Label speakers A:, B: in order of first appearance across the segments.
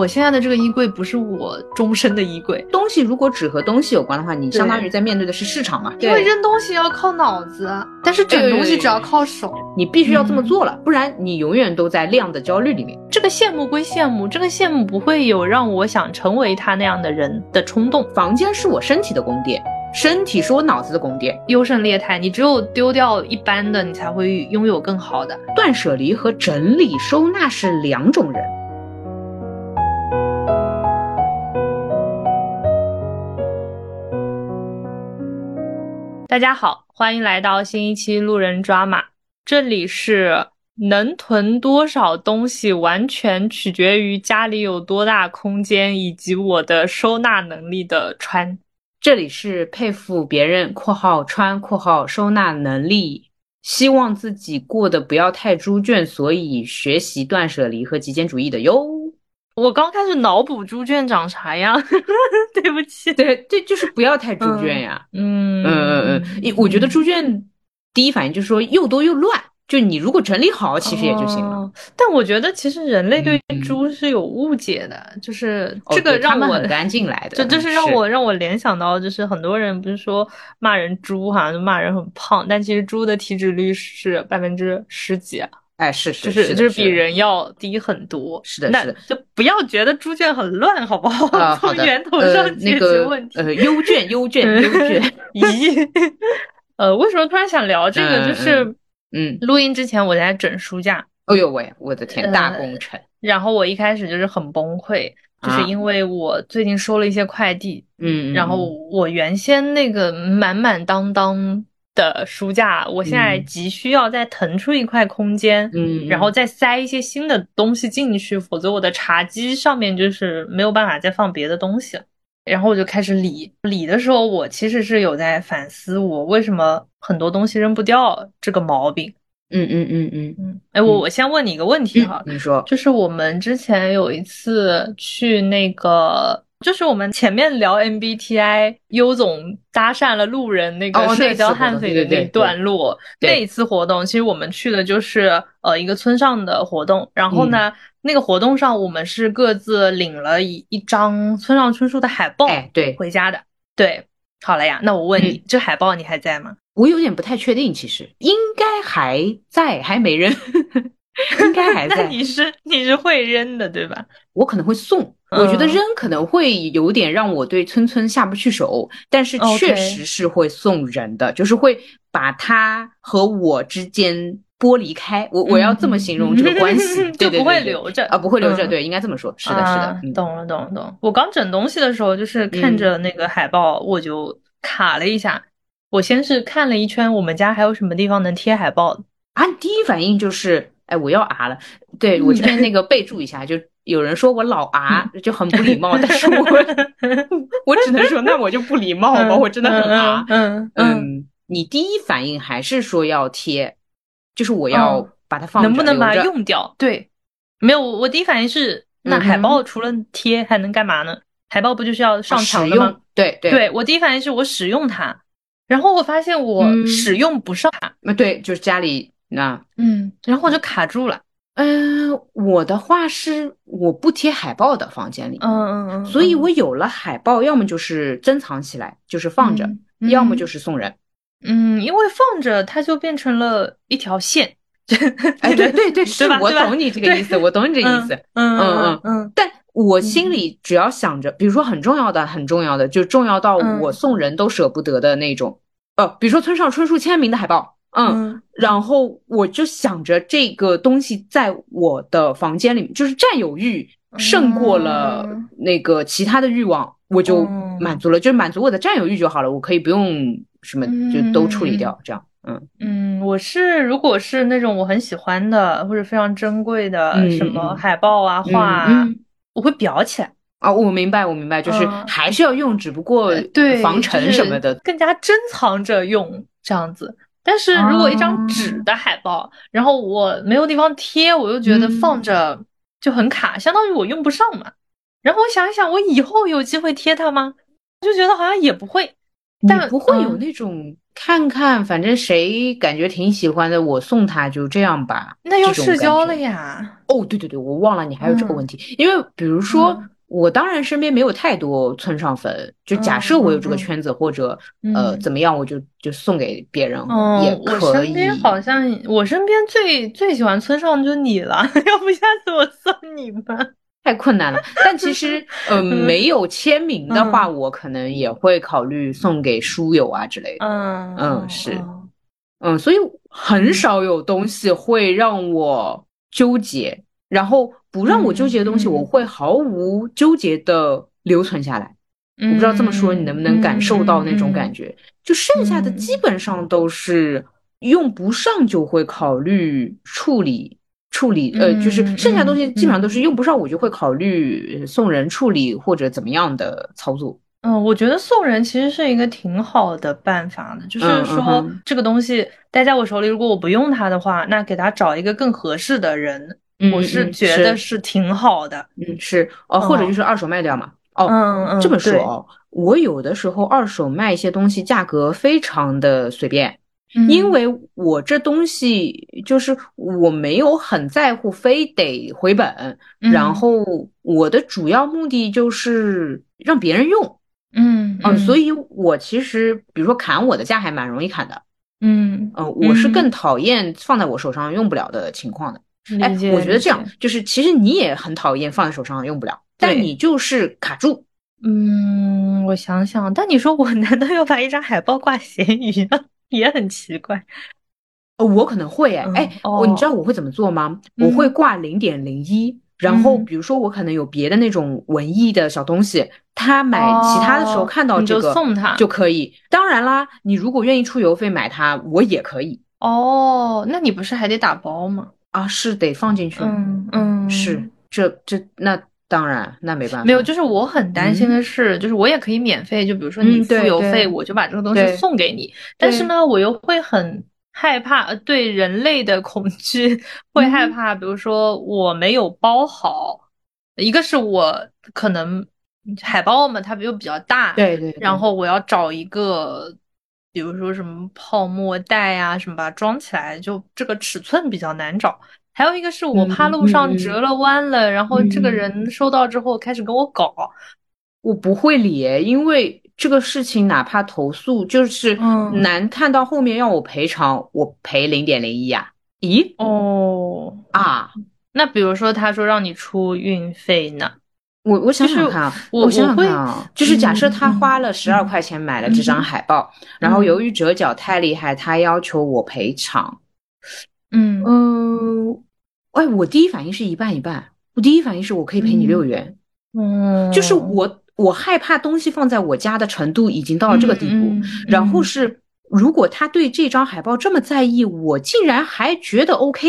A: 我现在的这个衣柜不是我终身的衣柜，
B: 东西如果只和东西有关的话，你相当于在面对的是市场嘛。
A: 因为扔东西要靠脑子，但是整东西只要靠手。
B: 你必须要这么做了，不然你永远都在量的焦虑里面。
A: 这个羡慕归羡慕，这个羡慕不会有让我想成为他那样的人的冲动。
B: 房间是我身体的宫殿。身体是我脑子的宫殿，
A: 优胜劣汰。你只有丢掉一般的，你才会拥有更好的。
B: 断舍离和整理收纳是两种人。
A: 大家好，欢迎来到新一期路人抓马。这里是能囤多少东西，完全取决于家里有多大空间以及我的收纳能力的穿。
B: 这里是佩服别人（括号穿括号收纳能力），希望自己过得不要太猪圈，所以学习断舍离和极简主义的哟。
A: 我刚开始脑补猪圈长啥样，对不起。
B: 对这，就是不要太猪圈呀。嗯嗯嗯嗯，我觉得猪圈第一反应就是说又多又乱。就你如果整理好，其实也就行了。
A: 但我觉得其实人类对猪是有误解的，就是这个让我
B: 很干净来的，
A: 就就是让我让我联想到，就是很多人不是说骂人猪哈，就骂人很胖，但其实猪的体脂率是百分之十几，
B: 哎是是
A: 是，就是比人要低很多。
B: 是的，是的，
A: 就不要觉得猪圈很乱，好不好？从源头上解决问题。
B: 呃，优卷优卷优卷，
A: 咦，呃，为什么突然想聊这个？就是。
B: 嗯，
A: 录音之前我在整书架，
B: 哎呦喂，我的天，大工程。
A: 然后我一开始就是很崩溃，就是因为我最近收了一些快递，
B: 嗯，
A: 然后我原先那个满满当当的书架，我现在急需要再腾出一块空间，
B: 嗯，
A: 然后再塞一些新的东西进去，否则我的茶几上面就是没有办法再放别的东西了。然后我就开始理理的时候，我其实是有在反思我为什么很多东西扔不掉这个毛病。
B: 嗯嗯嗯嗯嗯。
A: 哎，我我先问你一个问题哈，
B: 你说，
A: 就是我们之前有一次去那个，就是我们前面聊 MBTI，优总搭讪了路人那个社交悍匪的那段落，那一次活动，其实我们去的就是呃一个村上的活动，然后呢。那个活动上，我们是各自领了一一张村上春树的海报，
B: 对，
A: 回家的。对，好了呀，那我问你，这海报你还在吗？
B: 我有点不太确定，其实应该还在，还没扔，应该还 在。
A: 你是你是会扔的对吧？
B: 我可能会送，我觉得扔可能会有点让我对村村下不去手，但是确实是会送人的，就是会把它和我之间。剥离开我，我要这么形容这个关系，
A: 就不会留着
B: 啊，不会留着，对，应该这么说，是的，是的，
A: 懂了，懂了，懂。我刚整东西的时候，就是看着那个海报，我就卡了一下。我先是看了一圈，我们家还有什么地方能贴海报
B: 啊？第一反应就是，哎，我要啊了。对我这边那个备注一下，就有人说我老 啊，就很不礼貌，但是我 我只能说，那我就不礼貌吧，我真的很啊。嗯嗯，你第一反应还是说要贴。就是我要把它放，
A: 能不能把它用掉？对，没有，我第一反应是，那海报除了贴还能干嘛呢？海报不就是要上墙的吗？
B: 对对，
A: 对我第一反应是我使用它，然后我发现我使用不上。
B: 那对，就是家里那，
A: 嗯，然后我就卡住了。
B: 嗯，我的话是我不贴海报的房间里，
A: 嗯嗯嗯，
B: 所以我有了海报，要么就是珍藏起来，就是放着，要么就是送人。
A: 嗯，因为放着它就变成了一条线，
B: 哎，对对对，是我懂你这个意思，我懂你这意思，嗯嗯嗯嗯。但我心。里只要想着，比如说很重要的、很重要的，就重要到我送人都舍不得的那种，呃，比如说村上春树签名的海报，嗯，然后我就想着这个东西在我的房间里面，就是占有欲胜过了那个其他的欲望，我就满足了，就满足我的占有欲就好了，我可以不用。什么就都处理掉，这样，嗯。
A: 嗯，我是如果是那种我很喜欢的或者非常珍贵的什么海报啊画啊，我会裱起来。
B: 啊。我明白，我明白，就是还是要用，只不过
A: 对
B: 防尘什么的。
A: 更加珍藏着用这样子。但是如果一张纸的海报，然后我没有地方贴，我又觉得放着就很卡，相当于我用不上嘛。然后我想一想，我以后有机会贴它吗？就觉得好像也不会。但
B: 不会有那种看看，反正谁感觉挺喜欢的，我送他就这样吧。
A: 那要社交了呀。
B: 哦，对对对，我忘了你还有这个问题，因为比如说。我当然身边没有太多村上粉，就假设我有这个圈子或者呃怎么样，我就就送给别人也可
A: 以。我身边好像我身边最最喜欢村上就你了，要不下次我送你吧？
B: 太困难了。但其实呃 没有签名的话，我可能也会考虑送给书友啊之类的。嗯嗯是，嗯所以很少有东西会让我纠结，然后。不让我纠结的东西，我会毫无纠结的留存下来。我不知道这么说你能不能感受到那种感觉。就剩下的基本上都是用不上就会考虑处理处理，呃，就是剩下东西基本上都是用不上我就会考虑送人处理或者怎么样的操作。
A: 嗯，我觉得送人其实是一个挺好的办法的，就是说这个东西待在我手里，如果我不用它的话，那给他找一个更合适的人。我是觉得是挺好的，
B: 嗯，是哦，或者就是二手卖掉嘛，哦，嗯嗯，这么说哦，我有的时候二手卖一些东西，价格非常的随便，因为我这东西就是我没有很在乎，非得回本，然后我的主要目的就是让别人用，
A: 嗯
B: 嗯，所以我其实比如说砍我的价还蛮容易砍的，
A: 嗯
B: 嗯，我是更讨厌放在我手上用不了的情况的。哎，我觉得这样就是，其实你也很讨厌放在手上用不了，但你就是卡住。
A: 嗯，我想想，但你说我 难道要把一张海报挂咸鱼吗？也很奇怪。
B: 哦，我可能会哎哎，我你知道我会怎么做吗？我会挂零点零一，然后比如说我可能有别的那种文艺的小东西，他买其他的时候看到这个
A: 送他
B: 就可以。当然啦，你如果愿意出邮费买它，我也可以。
A: 哦，那你不是还得打包吗？
B: 啊，是得放进去，
A: 嗯嗯，
B: 是这这那当然那没办法，
A: 没有，就是我很担心的是，就是我也可以免费，就比如说你付邮费，我就把这个东西送给你，但是呢，我又会很害怕，对人类的恐惧 会害怕，比如说我没有包好，一个是我可能海报嘛，它又比较大，
B: 对对，
A: 然后我要找一个。比如说什么泡沫袋啊，什么把它装起来，就这个尺寸比较难找。还有一个是我怕路上折了弯了，然后这个人收到之后开始跟我搞，
B: 我不会理，因为这个事情哪怕投诉，就是难看到后面要我赔偿，我赔零点零一啊？咦？
A: 哦
B: 啊，
A: 那比如说他说让你出运费呢？
B: 我我想想看啊，我想想看啊，就是假设他花了十二块钱买了这张海报，然后由于折角太厉害，他要求我赔偿。
A: 嗯
B: 嗯，哎，我第一反应是一半一半，我第一反应是我可以赔你六元。
A: 嗯，
B: 就是我我害怕东西放在我家的程度已经到了这个地步，然后是。如果他对这张海报这么在意，我竟然还觉得 OK，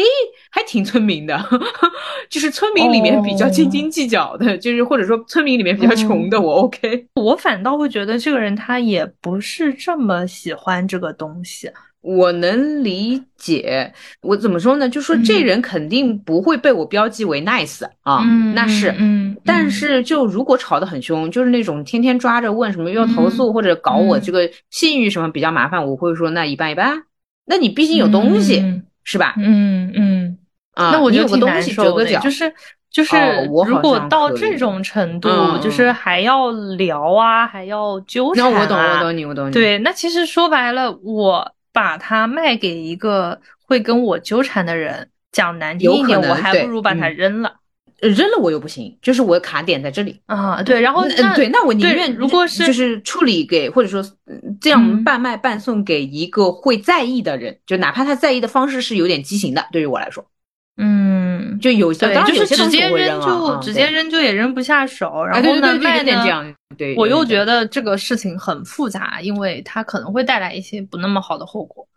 B: 还挺村民的，就是村民里面比较斤斤计较的，就是或者说村民里面比较穷的，我 OK。
A: 我反倒会觉得这个人他也不是这么喜欢这个东西。
B: 我能理解，我怎么说呢？就说这人肯定不会被我标记为 nice 啊，那是，
A: 嗯，
B: 但是就如果吵得很凶，就是那种天天抓着问什么又要投诉或者搞我这个信誉什么比较麻烦，我会说那一半一半。那你毕竟有东西是吧？
A: 嗯嗯
B: 啊，
A: 那我
B: 就挺难受
A: 的，就是就是如果到这种程度，就是还要聊啊，还要纠缠
B: 啊。那我懂，我懂你，我懂你。
A: 对，那其实说白了，我。把它卖给一个会跟我纠缠的人，讲难听一点，我还不如把它扔了。
B: 扔了我又不行，就是我卡点在这里
A: 啊。对，然后
B: 对，那我宁愿
A: 如果是
B: 就是处理给或者说这样半卖半送给一个会在意的人，就哪怕他在意的方式是有点畸形的，对于我来说。
A: 嗯，
B: 就有
A: 些，就是直接扔就直接扔就也扔不下手，然后呢卖
B: 呢，
A: 我又觉得这个事情很复杂，因为它可能会带来一些不那么好的后果，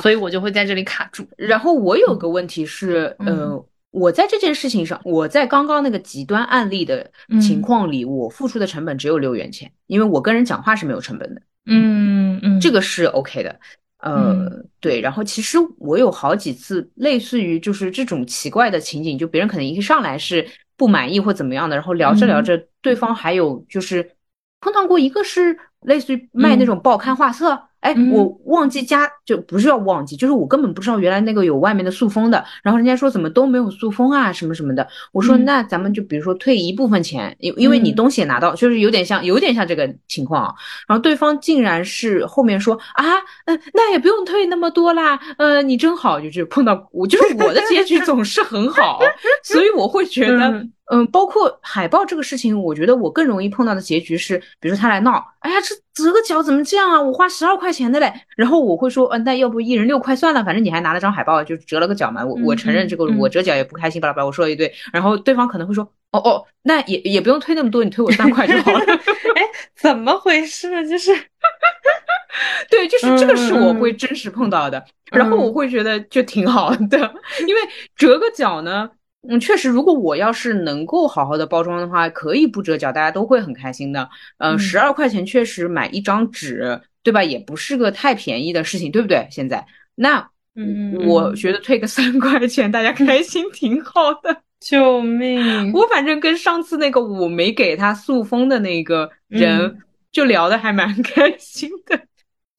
A: 所以我就会在这里卡住。
B: 然后我有个问题是，呃，我在这件事情上，我在刚刚那个极端案例的情况里，我付出的成本只有六元钱，因为我跟人讲话是没有成本的。
A: 嗯嗯，
B: 这个是 OK 的。呃，对，然后其实我有好几次类似于就是这种奇怪的情景，就别人可能一上来是不满意或怎么样的，然后聊着聊着，对方还有就是碰到过一个是类似于卖那种报刊画册。哎，我忘记加，就不是要忘记，就是我根本不知道原来那个有外面的塑封的。然后人家说怎么都没有塑封啊，什么什么的。我说那咱们就比如说退一部分钱，因因为你东西也拿到，就是有点像有点像这个情况啊。然后对方竟然是后面说啊，嗯，那也不用退那么多啦，呃，你真好，就是碰到我，就是我的结局总是很好，所以我会觉得。嗯，包括海报这个事情，我觉得我更容易碰到的结局是，比如说他来闹，哎呀，这折个角怎么这样啊？我花十二块钱的嘞，然后我会说，嗯，那要不一人六块算了，反正你还拿了张海报，就折了个角嘛。我我承认这个，我折角也不开心，巴拉巴拉，我说了一堆，然后对方可能会说，哦哦，那也也不用退那么多，你退我三块就好了。
A: 哎，怎么回事？就是，
B: 对，就是这个是我会真实碰到的，然后我会觉得就挺好的，因为折个角呢。嗯，确实，如果我要是能够好好的包装的话，可以不折角，大家都会很开心的。嗯，十二块钱确实买一张纸，对吧？也不是个太便宜的事情，对不对？现在，那，嗯，我觉得退个三块钱，大家开 心挺好的。
A: 救命！
B: 我反正跟上次那个我没给他塑封的那个人，就聊的还蛮 开心的，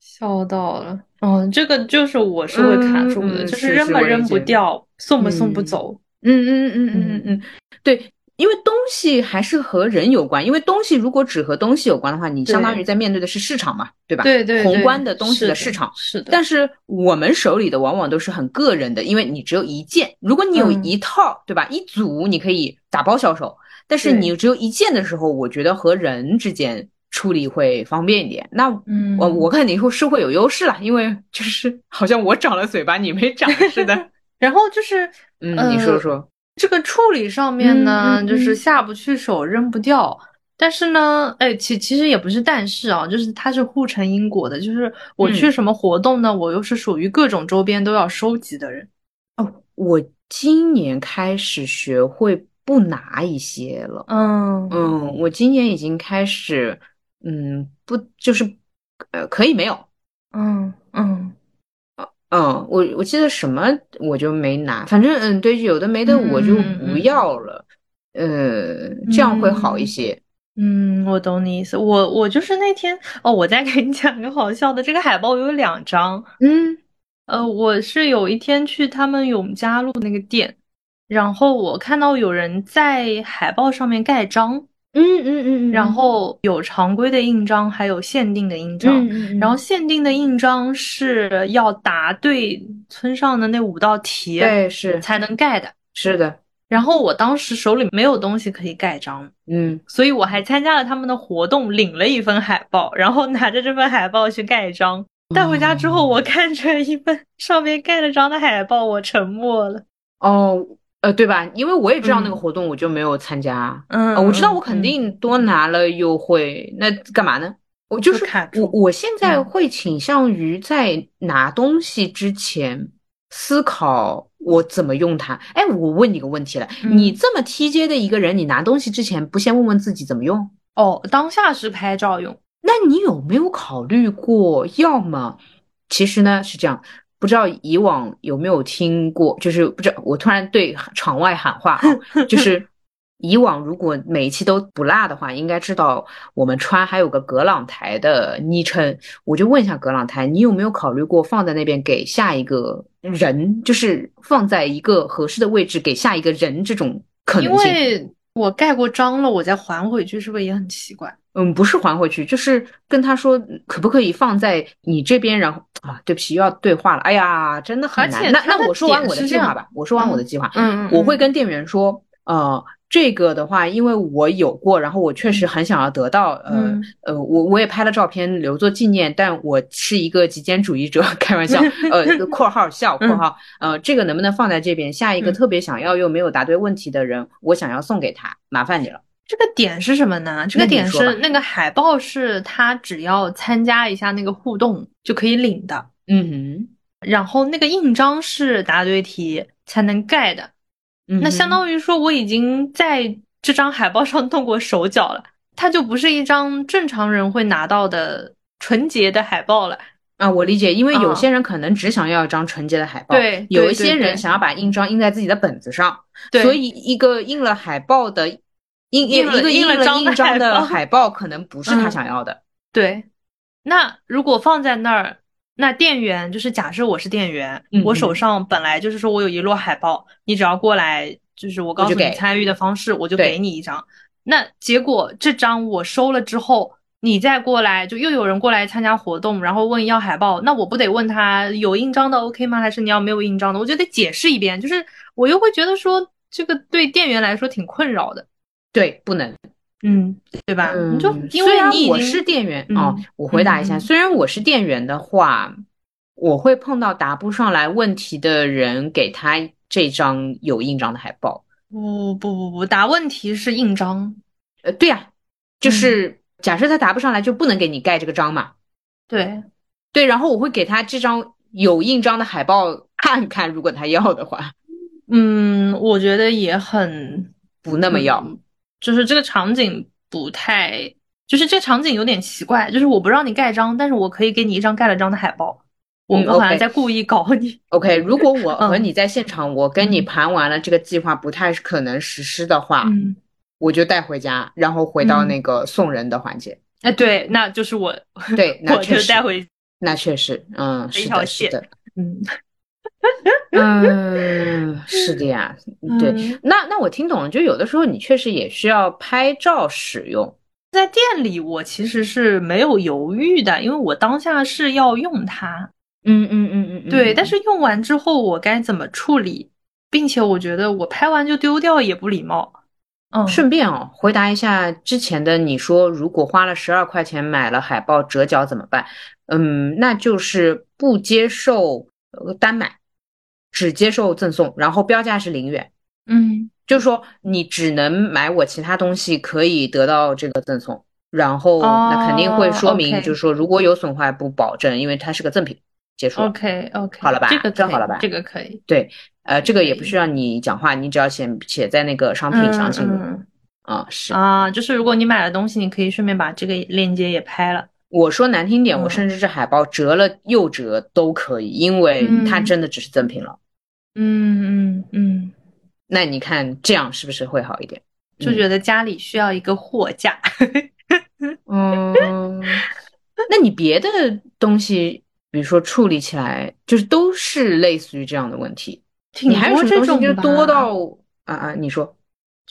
A: 笑到了。嗯，这个就是我是会卡住的，就是扔吧扔不掉，送不送不走。
B: 嗯嗯嗯嗯嗯嗯嗯，对，因为东西还是和人有关。因为东西如果只和东西有关的话，你相当于在面对的是市场嘛，对吧？
A: 对对，
B: 宏观的东西的市场
A: 是的。
B: 但是我们手里的往往都是很个人的，因为你只有一件。如果你有一套，对吧？一组你可以打包销售，但是你只有一件的时候，我觉得和人之间处理会方便一点。那我我看你会是会有优势了，因为就是好像我长了嘴巴，你没长似的。
A: 然后就是，
B: 嗯，你说说
A: 这个处理上面呢，就是下不去手，扔不掉。但是呢，哎，其其实也不是，但是啊，就是它是互成因果的。就是我去什么活动呢，我又是属于各种周边都要收集的人。
B: 哦，我今年开始学会不拿一些了。嗯嗯，我今年已经开始，嗯，不就是，呃，可以没有。
A: 嗯嗯。
B: 嗯，我我记得什么我就没拿，反正嗯，对，有的没的我就不要了，呃，这样会好一些。
A: 嗯，我懂你意思。我我就是那天哦，我再给你讲个好笑的，这个海报有两张。
B: 嗯，
A: 呃，我是有一天去他们永嘉路那个店，然后我看到有人在海报上面盖章。
B: 嗯嗯嗯，
A: 然后有常规的印章，还有限定的印章。然后限定的印章是要答对村上的那五道题，
B: 对，是
A: 才能盖的。
B: 是的。
A: 然后我当时手里没有东西可以盖章，
B: 嗯，
A: 所以我还参加了他们的活动，领了一份海报，然后拿着这份海报去盖章。带回家之后，我看着一份上面盖了章的海报，我沉默了。
B: 哦。呃，对吧？因为我也知道那个活动，我就没有参加。嗯，我知道我肯定多拿了优惠，那干嘛呢？我就是我，我现在会倾向于在拿东西之前思考我怎么用它。哎，我问你个问题了，你这么 TJ 的一个人，你拿东西之前不先问问自己怎么用？
A: 哦，当下是拍照用。
B: 那你有没有考虑过，要么其实呢是这样。不知道以往有没有听过，就是不知道我突然对场外喊话啊，就是以往如果每一期都不落的话，应该知道我们川还有个格朗台的昵称，我就问一下格朗台，你有没有考虑过放在那边给下一个人，就是放在一个合适的位置给下一个人这种可能
A: 性？因为我盖过章了，我再还回去是不是也很奇怪？
B: 嗯，不是还回去，就是跟他说可不可以放在你这边，然后啊，对不起，又要对话了。哎呀，真的很难。那那我说完我的计划吧，我说完我的计划，
A: 嗯嗯，
B: 我会跟店员说，呃，这个的话，因为我有过，然后我确实很想要得到，呃呃，我我也拍了照片留作纪念，但我是一个极简主义者，开玩笑，呃，括号笑括号，呃，这个能不能放在这边？下一个特别想要又没有答对问题的人，我想要送给他，麻烦你了。
A: 这个点是什么呢？这个点是那个海报是他只要参加一下那个互动就可以领的，
B: 嗯哼。
A: 然后那个印章是答对题才能盖的，那相当于说我已经在这张海报上动过手脚了，它就不是一张正常人会拿到的纯洁的海报了
B: 啊。我理解，因为有些人可能只想要一张纯洁的海报，
A: 对，
B: 有一些人想要把印章印在自己的本子上，所以一个印了海报的。印印
A: 一个
B: 印
A: 了
B: 印章
A: 的
B: 海报，可能不是他想要的。
A: 对，那如果放在那儿，那店员就是假设我是店员，我手上本来就是说我有一摞海报，你只要过来，就是我告诉你参与的方式，我就给你一张。那结果这张我收了之后，你再过来，就又有人过来参加活动，然后问要海报，那我不得问他有印章的 OK 吗？还是你要没有印章的？我就得解释一遍，就是我又会觉得说这个对店员来说挺困扰的。
B: 对，不能。
A: 嗯，对吧？
B: 嗯，
A: 就因为你
B: 我是店员哦，我回答一下，虽然我是店员的话，我会碰到答不上来问题的人，给他这张有印章的海报。
A: 不不不不，答问题是印章。
B: 呃，对呀，就是假设他答不上来，就不能给你盖这个章嘛。
A: 对
B: 对，然后我会给他这张有印章的海报看看，如果他要的话。
A: 嗯，我觉得也很
B: 不那么要。
A: 就是这个场景不太，就是这场景有点奇怪。就是我不让你盖章，但是我可以给你一张盖了章的海报。我们好像在故意搞你。
B: OK，如果我和你在现场，我跟你盘完了这个计划不太可能实施的话，我就带回家，然后回到那个送人的环节。
A: 哎，对，那就是我，
B: 对，
A: 我就带回。
B: 那确实，嗯，是的，是的，
A: 嗯。
B: 嗯，是的呀，对，那那我听懂了，就有的时候你确实也需要拍照使用，
A: 在店里我其实是没有犹豫的，因为我当下是要用它，
B: 嗯嗯嗯嗯，
A: 对，但是用完之后我该怎么处理，并且我觉得我拍完就丢掉也不礼貌，嗯，
B: 顺便哦，回答一下之前的你说，如果花了十二块钱买了海报折角怎么办？嗯，那就是不接受单买。只接受赠送，然后标价是零元。
A: 嗯，
B: 就是说你只能买我其他东西，可以得到这个赠送。然后那肯定会说明，就是说如果有损坏不保证，因为它是个赠品。结束。
A: OK OK，
B: 好了吧？
A: 这个
B: 正好了吧？
A: 这个可以。
B: 对，呃，这个也不需要你讲话，你只要写写在那个商品详情里。啊，是
A: 啊，就是如果你买了东西，你可以顺便把这个链接也拍了。
B: 我说难听点，我甚至是海报折了又折都可以，因为它真的只是赠品了。
A: 嗯嗯嗯，
B: 那你看这样是不是会好一点？
A: 就觉得家里需要一个货架。
B: 嗯，那你别的东西，比如说处理起来，就是都是类似于这样的问题。你还有什么东西就多到啊啊？你说。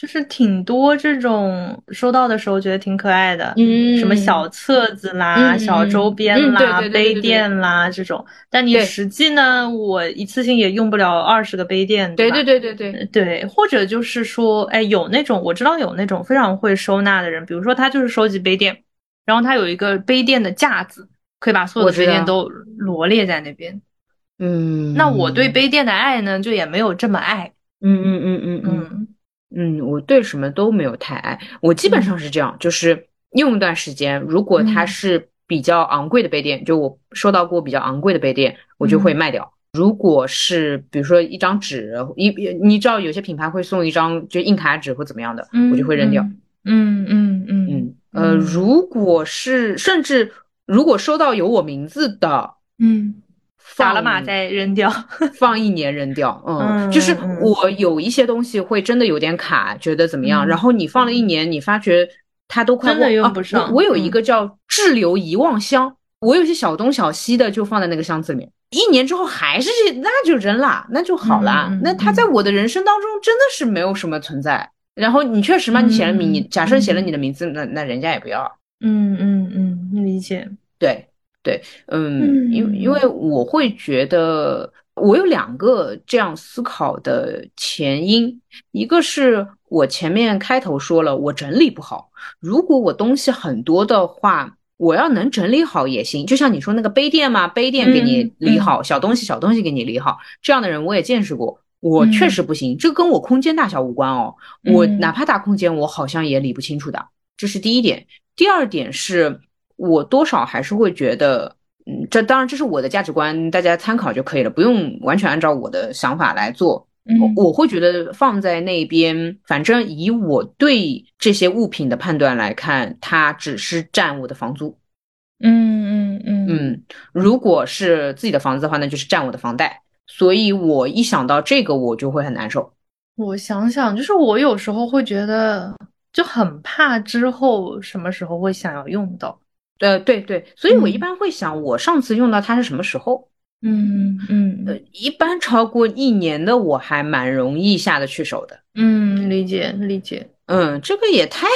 A: 就是挺多这种收到的时候觉得挺可爱的，
B: 嗯，
A: 什么小册子啦、小周边啦、杯垫啦这种。但你实际呢，我一次性也用不了二十个杯垫，
B: 对对对对对
A: 对。或者就是说，哎，有那种我知道有那种非常会收纳的人，比如说他就是收集杯垫，然后他有一个杯垫的架子，可以把所有的杯垫都罗列在那边。
B: 嗯，
A: 那我对杯垫的爱呢，就也没有这么爱。
B: 嗯嗯嗯嗯嗯。嗯，我对什么都没有太爱，我基本上是这样，就是用一段时间，如果它是比较昂贵的杯垫，就我收到过比较昂贵的杯垫，我就会卖掉。如果是比如说一张纸，一你知道有些品牌会送一张就硬卡纸或怎么样的，我就会扔掉。
A: 嗯嗯
B: 嗯嗯，呃，如果是甚至如果收到有我名字的，
A: 嗯。打了码再扔掉，
B: 放一年扔掉。嗯，就是我有一些东西会真的有点卡，觉得怎么样？然后你放了一年，你发觉它都快
A: 真的用不上。
B: 我有一个叫滞留遗忘箱，我有些小东小西的就放在那个箱子里面，一年之后还是这那就扔了，那就好了。那它在我的人生当中真的是没有什么存在。然后你确实嘛，你写了名，你假设写了你的名字，那那人家也不要。
A: 嗯嗯嗯，理解。
B: 对。对，嗯，因因为我会觉得我有两个这样思考的前因，一个是我前面开头说了，我整理不好。如果我东西很多的话，我要能整理好也行。就像你说那个杯垫嘛，杯垫给你理好，小东西小东西给你理好，这样的人我也见识过，我确实不行。这跟我空间大小无关哦，我哪怕大空间，我好像也理不清楚的。这是第一点。第二点是。我多少还是会觉得，嗯，这当然这是我的价值观，大家参考就可以了，不用完全按照我的想法来做。我我会觉得放在那边，反正以我对这些物品的判断来看，它只是占我的房租。
A: 嗯嗯嗯
B: 嗯，如果是自己的房子的话，那就是占我的房贷。所以我一想到这个，我就会很难受。
A: 我想想，就是我有时候会觉得。就很怕之后什么时候会想要用到。
B: 呃，对对，所以我一般会想，我上次用到它是什么时候？
A: 嗯嗯，
B: 呃，一般超过一年的我还蛮容易下得去手的。
A: 嗯，理解理解。
B: 嗯，这个也太，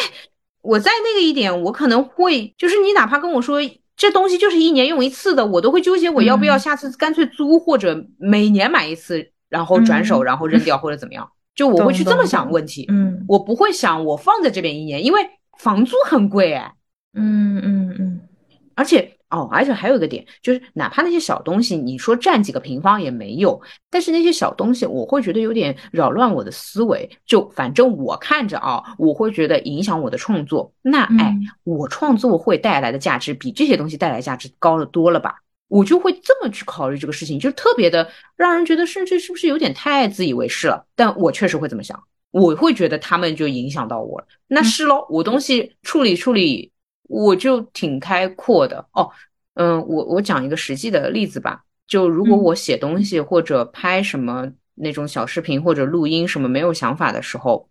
B: 我在那个一点，我可能会就是你哪怕跟我说这东西就是一年用一次的，我都会纠结我要不要下次干脆租或者每年买一次，然后转手然后扔掉或者怎么样，就我会去这么想问题。
A: 嗯，
B: 我不会想我放在这边一年，因为房租很贵哎。
A: 嗯嗯嗯，
B: 而且。哦，而且还有一个点，就是哪怕那些小东西，你说占几个平方也没有，但是那些小东西，我会觉得有点扰乱我的思维。就反正我看着啊，我会觉得影响我的创作。那哎，我创作会带来的价值比这些东西带来价值高的多了吧？我就会这么去考虑这个事情，就特别的让人觉得，甚至是不是有点太自以为是了？但我确实会这么想，我会觉得他们就影响到我了。那是喽，我东西处理处理。我就挺开阔的。哦，嗯，我我讲一个实际的例子吧，就如果我写东西或者拍什么那种小视频或者录音什么没有想法的时候，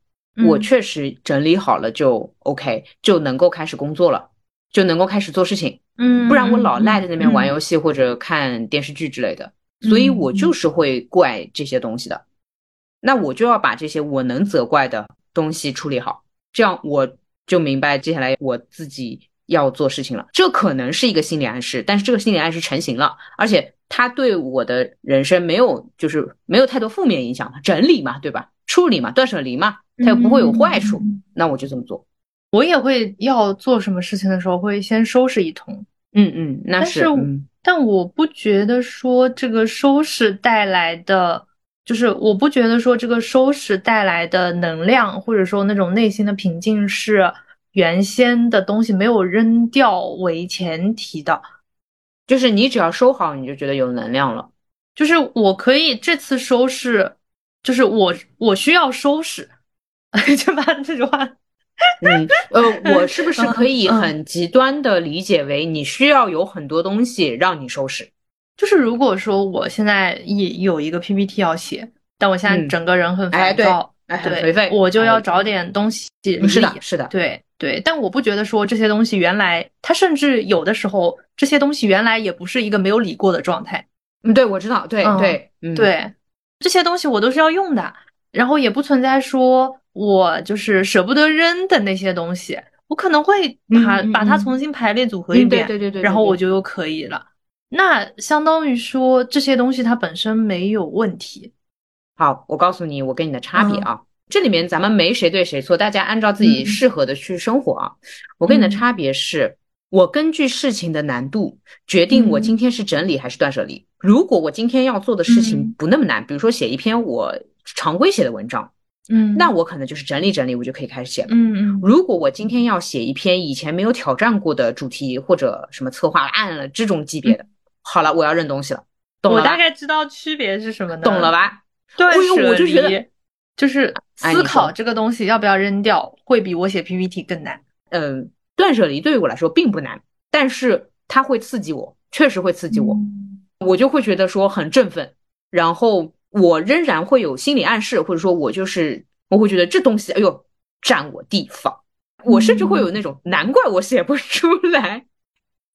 B: 我确实整理好了就 OK，就能够开始工作了，就能够开始做事情，
A: 嗯，
B: 不然我老赖在那边玩游戏或者看电视剧之类的，所以我就是会怪这些东西的，那我就要把这些我能责怪的东西处理好，这样我。就明白接下来我自己要做事情了，这可能是一个心理暗示，但是这个心理暗示成型了，而且它对我的人生没有就是没有太多负面影响，整理嘛，对吧？处理嘛，断舍离嘛，它又不会有坏处，那我就这么做。
A: 我也会要做什么事情的时候，会先收拾一通。
B: 嗯嗯，那
A: 是，但我不觉得说这个收拾带来的。就是我不觉得说这个收拾带来的能量，或者说那种内心的平静是原先的东西没有扔掉为前提的，
B: 就是你只要收好，你就觉得有能量了。
A: 就是我可以这次收拾，就是我我需要收拾，就把这句话，
B: 嗯呃，我是不是 可以很极端的理解为你需要有很多东西让你收拾？
A: 就是如果说我现在也有一个 PPT 要写，但我现在整个人很烦躁，
B: 很颓废，
A: 我就要找点东西
B: 是的，是的，
A: 对对。但我不觉得说这些东西原来，它甚至有的时候这些东西原来也不是一个没有理过的状态。
B: 嗯，对，我知道，对对
A: 对，这些东西我都是要用的，然后也不存在说我就是舍不得扔的那些东西，我可能会把把它重新排列组合一遍，
B: 对对对，
A: 然后我就又可以了。那相当于说这些东西它本身没有问题。
B: 好，我告诉你我跟你的差别啊，这里面咱们没谁对谁错，大家按照自己适合的去生活啊。我跟你的差别是，我根据事情的难度决定我今天是整理还是断舍离。如果我今天要做的事情不那么难，比如说写一篇我常规写的文章，
A: 嗯，
B: 那我可能就是整理整理，我就可以开始写了。
A: 嗯嗯。
B: 如果我今天要写一篇以前没有挑战过的主题或者什么策划案了这种级别的。好了，我要认东西了，懂了
A: 我大概知道区别是什么呢？
B: 懂了吧？
A: 对，
B: 我就觉得，
A: 就是思考这个东西要不要扔掉，会比我写 PPT 更难。
B: 嗯，断舍离对于我来说并不难，但是它会刺激我，确实会刺激我，我就会觉得说很振奋，然后我仍然会有心理暗示，或者说我就是我会觉得这东西，哎呦，占我地方，我甚至会有那种难怪我写不出来，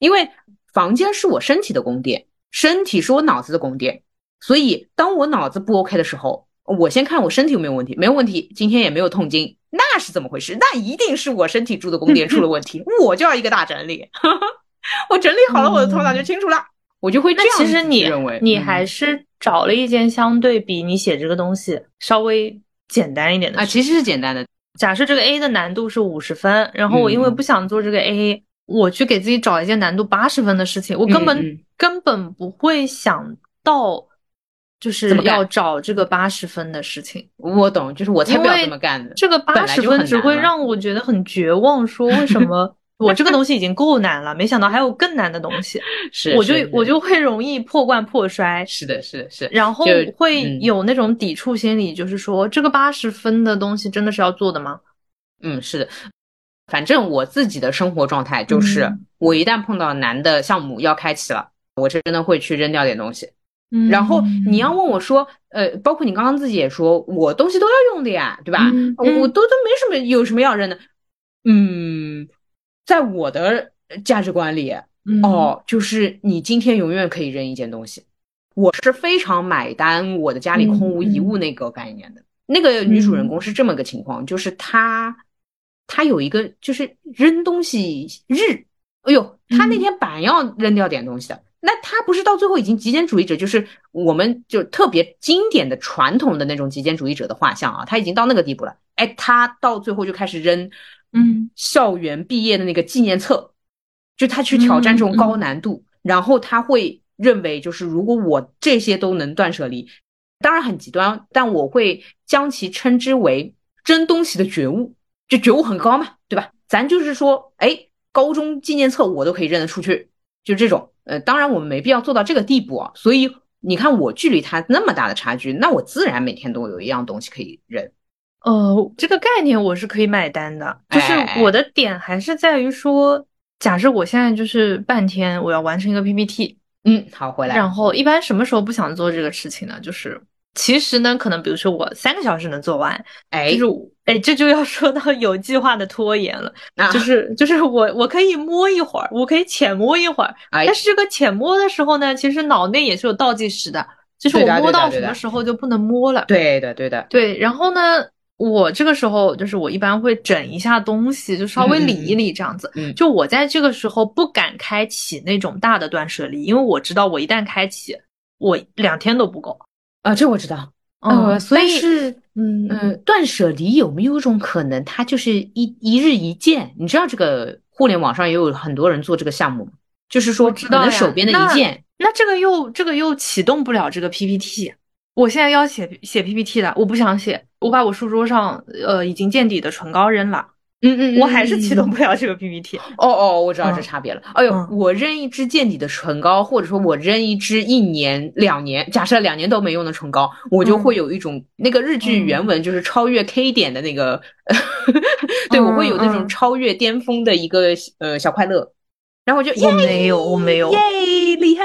B: 因为。房间是我身体的宫殿，身体是我脑子的宫殿，所以当我脑子不 OK 的时候，我先看我身体有没有问题，没有问题，今天也没有痛经，那是怎么回事？那一定是我身体住的宫殿出了问题，我就要一个大整理，我整理好了，我的头脑就清楚了，我就会这样
A: 其实你
B: 认为，
A: 你还是找了一件相对比你写这个东西稍微简单一点的
B: 啊，其实是简单的。
A: 假设这个 A 的难度是五十分，然后我因为不想做这个 A。我去给自己找一件难度八十分的事情，我根本根本不会想到，就是要找这个八十分的事情。
B: 我懂，就是我才不要这么干的。
A: 这个八十分只会让我觉得很绝望，说为什么 我这个东西已经够难了，没想到还有更难的东西。
B: 是，
A: 我就我就会容易破罐破摔。
B: 是的，是的，是。
A: 然后会有那种抵触心理，就是说这个八十分的东西真的是要做的吗？
B: 嗯，是的。反正我自己的生活状态就是，我一旦碰到难的项目要开启了，我是真的会去扔掉点东西。然后你要问我说，呃，包括你刚刚自己也说，我东西都要用的呀，对吧？我都都没什么，有什么要扔的？嗯，在我的价值观里，哦，就是你今天永远可以扔一件东西。我是非常买单我的家里空无一物那个概念的。那个女主人公是这么个情况，就是她，她有一个就是扔东西日。哎呦，他那天板要扔掉点东西的，那他不是到最后已经极简主义者，就是我们就特别经典的传统的那种极简主义者的画像啊，他已经到那个地步了。哎，他到最后就开始扔，
A: 嗯，
B: 校园毕业的那个纪念册，就他去挑战这种高难度，然后他会认为，就是如果我这些都能断舍离，当然很极端，但我会将其称之为扔东西的觉悟，就觉悟很高嘛，对吧？咱就是说，哎，高中纪念册我都可以认得出去，就这种，呃，当然我们没必要做到这个地步啊。所以你看，我距离他那么大的差距，那我自然每天都有一样东西可以扔。
A: 呃，这个概念我是可以买单的，就是我的点还是在于说，假设我现在就是半天我要完成一个 PPT，
B: 嗯，好回来，
A: 然后一般什么时候不想做这个事情呢？就是其实呢，可能比如说我三个小时能做完，
B: 哎，
A: 就是哎，这就要说到有计划的拖延了，就是就是我我可以摸一会儿，我可以浅摸一会儿，但是这个浅摸的时候呢，其实脑内也是有倒计时的，就是我摸到什么时候就不能摸了，
B: 对的对的
A: 对，然后呢？我这个时候就是我一般会整一下东西，就稍微理一理这样子。
B: 嗯，
A: 就我在这个时候不敢开启那种大的断舍离，因为我知道我一旦开启，我两天都不够。
B: 啊，这我知道。
A: 呃，所以
B: 是，嗯呃，断舍离有没有一种可能，它就是一一日一件？你知道这个互联网上也有很多人做这个项目吗？就是说，可能手边的一件。
A: 那这个又这个又启动不了这个 PPT。我现在要写写 PPT 了，我不想写，我把我书桌上呃已经见底的唇膏扔了，
B: 嗯嗯，
A: 我还是启动不了这个 PPT。
B: 哦哦，我知道这差别了。哎呦，我扔一支见底的唇膏，或者说我扔一支一年两年，假设两年都没用的唇膏，我就会有一种那个日剧原文就是超越 K 点的那个，对我会有那种超越巅峰的一个呃小快乐。然后我就
A: 我没有，我没有，
B: 耶，厉害！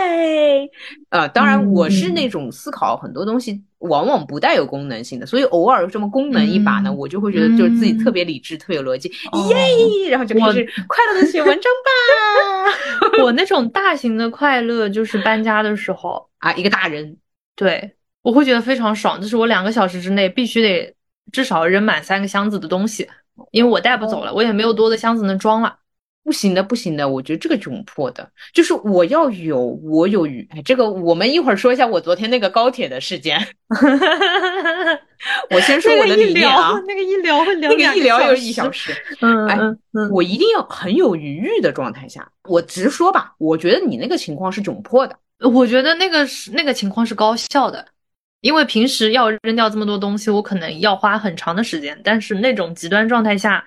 B: 呃，当然我是那种思考很多东西往往不带有功能性的，所以偶尔这么功能一把呢，我就会觉得就是自己特别理智，特别有逻辑，耶！然后就开始快乐的写文章
A: 吧。我那种大型的快乐就是搬家的时候
B: 啊，一个大人，
A: 对我会觉得非常爽，就是我两个小时之内必须得至少扔满三个箱子的东西，因为我带不走了，我也没有多的箱子能装了。
B: 不行的，不行的，我觉得这个窘迫的，就是我要有我有余。哎，这个我们一会儿说一下我昨天那个高铁的事件。我先说我的理念啊，
A: 那个一聊会 聊
B: 那个一聊有一
A: 小
B: 时。
A: 嗯，
B: 哎，我一定要很有余裕的状态下，我直说吧，我觉得你那个情况是窘迫的。
A: 我觉得那个是那个情况是高效的，因为平时要扔掉这么多东西，我可能要花很长的时间，但是那种极端状态下。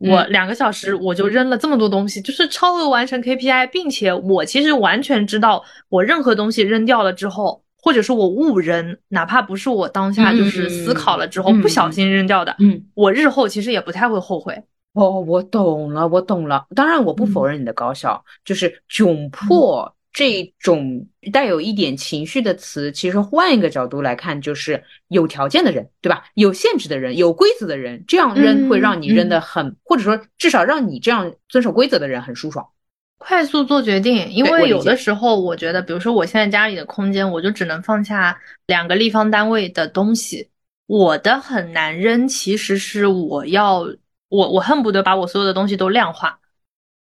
A: 我两个小时我就扔了这么多东西，就是超额完成 KPI，并且我其实完全知道，我任何东西扔掉了之后，或者是我误扔，哪怕不是我当下就是思考了之后不小心扔掉的，
B: 嗯，
A: 我日后其实也不太会后悔。
B: 哦，我懂了，我懂了。当然，我不否认你的高效，就是窘迫。这种带有一点情绪的词，其实换一个角度来看，就是有条件的人，对吧？有限制的人，有规则的人，这样扔会让你扔的很，或者说至少让你这样遵守规则的人很舒爽，
A: 快速做决定。因为有的时候，我觉得，比如说我现在家里的空间，我就只能放下两个立方单位的东西，我的很难扔。其实是我要，我我恨不得把我所有的东西都量化。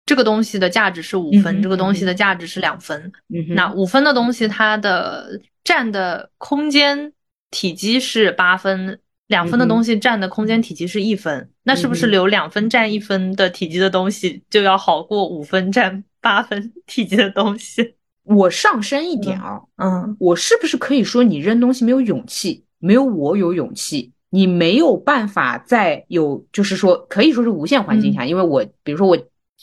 A: 这个东西的价值是五分，这个东西的价值是两分。那五分的东西，它的占的空间体积是八分；两分的东西占的空间体积是一分。那是不是留两分占一分的体积的东西就要好过五分占八分体积的东西？
B: 我上升一点啊，
A: 嗯，
B: 我是不是可以说你扔东西没有勇气，没有我有勇气，你没有办法在有，就是说可以说是无限环境下，因为我比如说我。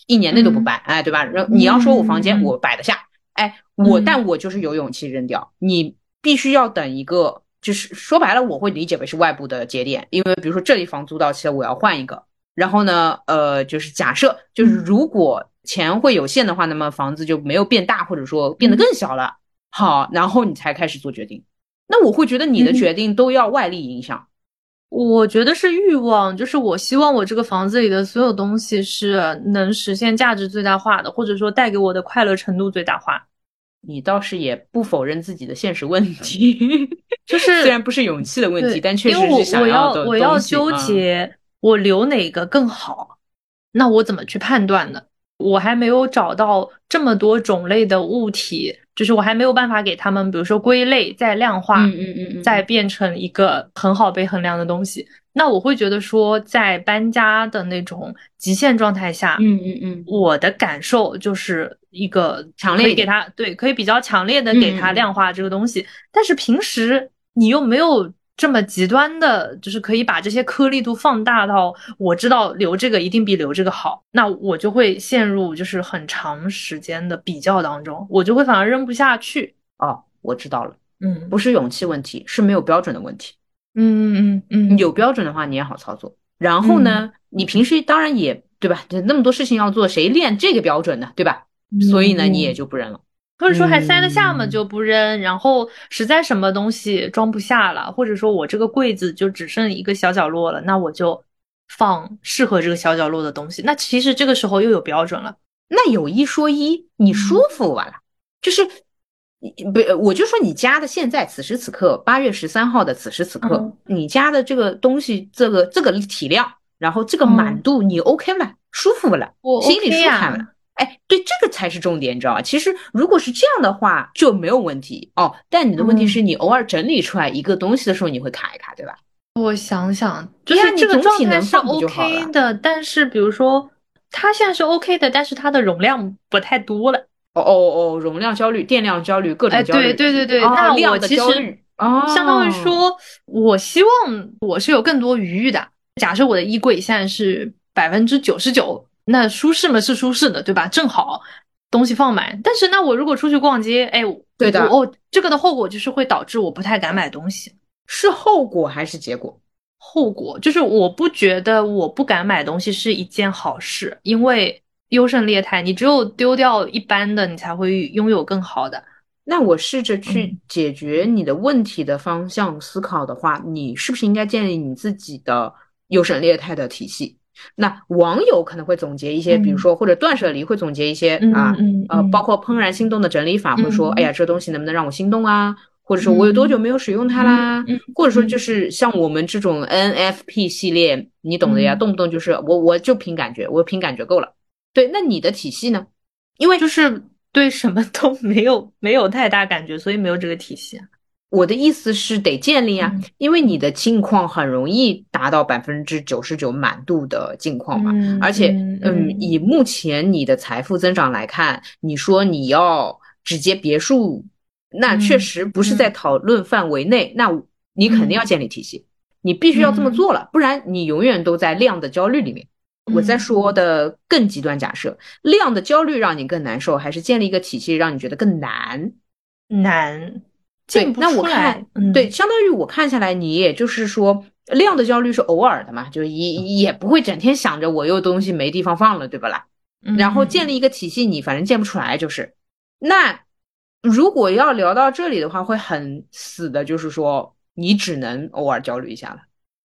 B: 一年内都不搬，哎，对吧？然后你要说我房间我摆得下，哎，我但我就是有勇气扔掉。你必须要等一个，就是说白了，我会理解为是外部的节点，因为比如说这里房租到期了，我要换一个。然后呢，呃，就是假设，就是如果钱会有限的话，那么房子就没有变大，或者说变得更小了。好，然后你才开始做决定。那我会觉得你的决定都要外力影响。
A: 我觉得是欲望，就是我希望我这个房子里的所有东西是能实现价值最大化的，或者说带给我的快乐程度最大化。
B: 你倒是也不否认自己的现实问题，
A: 就是
B: 虽然不是勇气的问题，但确实
A: 是
B: 想
A: 要的我要纠结，我留哪个更好？那我怎么去判断呢？我还没有找到这么多种类的物体，就是我还没有办法给他们，比如说归类、再量化，
B: 嗯嗯嗯，
A: 再变成一个很好被衡量的东西。那我会觉得说，在搬家的那种极限状态下，
B: 嗯嗯嗯，
A: 我的感受就是一个
B: 强烈，
A: 可以给他对，可以比较强烈的给他量化这个东西。但是平时你又没有这么极端的，就是可以把这些颗粒度放大到我知道留这个一定比留这个好，那我就会陷入就是很长时间的比较当中，我就会反而扔不下去。
B: 哦，我知道了，
A: 嗯，
B: 不是勇气问题，是没有标准的问题。
A: 嗯嗯嗯嗯，
B: 有标准的话你也好操作。然后呢，你平时当然也对吧？那么多事情要做，谁练这个标准呢？对吧？所以呢，你也就不扔了，
A: 或者说还塞得下嘛，就不扔。然后实在什么东西装不下了，或者说我这个柜子就只剩一个小角落了，那我就放适合这个小角落的东西。那其实这个时候又有标准了。
B: 那有一说一，你舒服完了，就是。不，我就说你家的现在此时此刻八月十三号的此时此刻，你家的这个东西，这个这个体量，然后这个满度，你 OK 吗？舒服不了，心里舒坦了。哎，对，这个才是重点，你知道吧？其实如果是这样的话就没有问题哦。但你的问题是你偶尔整理出来一个东西的时候，你会卡一卡，对吧？
A: 我想想，就是这个状态是 OK 的，但是比如说它现在是 OK 的，但是它的容量不太多了。
B: 哦哦哦，容量焦虑、电量焦虑、各种焦虑。
A: 对对对对，那我其实相当于说，我希望我是有更多余裕的。假设我的衣柜现在是百分之九十九，那舒适嘛是舒适的，对吧？正好东西放满。但是那我如果出去逛街，哎，
B: 对的
A: 哦，这个的后果就是会导致我不太敢买东西。
B: 是后果还是结果？
A: 后果就是我不觉得我不敢买东西是一件好事，因为。优胜劣汰，你只有丢掉一般的，你才会拥有更好的。
B: 那我试着去解决你的问题的方向思考的话，你是不是应该建立你自己的优胜劣汰的体系？那网友可能会总结一些，比如说或者断舍离会总结一些啊，呃，包括怦然心动的整理法，会说，哎呀，这东西能不能让我心动啊？或者说我有多久没有使用它啦？或者说就是像我们这种 NFP 系列，你懂的呀，动不动就是我我就凭感觉，我凭感觉够了。对，那你的体系呢？因为
A: 就是对什么都没有没有太大感觉，所以没有这个体系。
B: 我的意思是得建立啊，因为你的境况很容易达到百分之九十九满度的境况嘛。而且，嗯，以目前你的财富增长来看，你说你要只接别墅，那确实不是在讨论范围内。那你肯定要建立体系，你必须要这么做了，不然你永远都在量的焦虑里面。我在说的更极端假设，量的焦虑让你更难受，还是建立一个体系让你觉得更难？
A: 难，
B: 对，那我看，对，相当于我看下来，你也就是说，量的焦虑是偶尔的嘛，就也也不会整天想着我又东西没地方放了，对不啦？然后建立一个体系，你反正建不出来，就是。那如果要聊到这里的话，会很死的，就是说你只能偶尔焦虑一下了。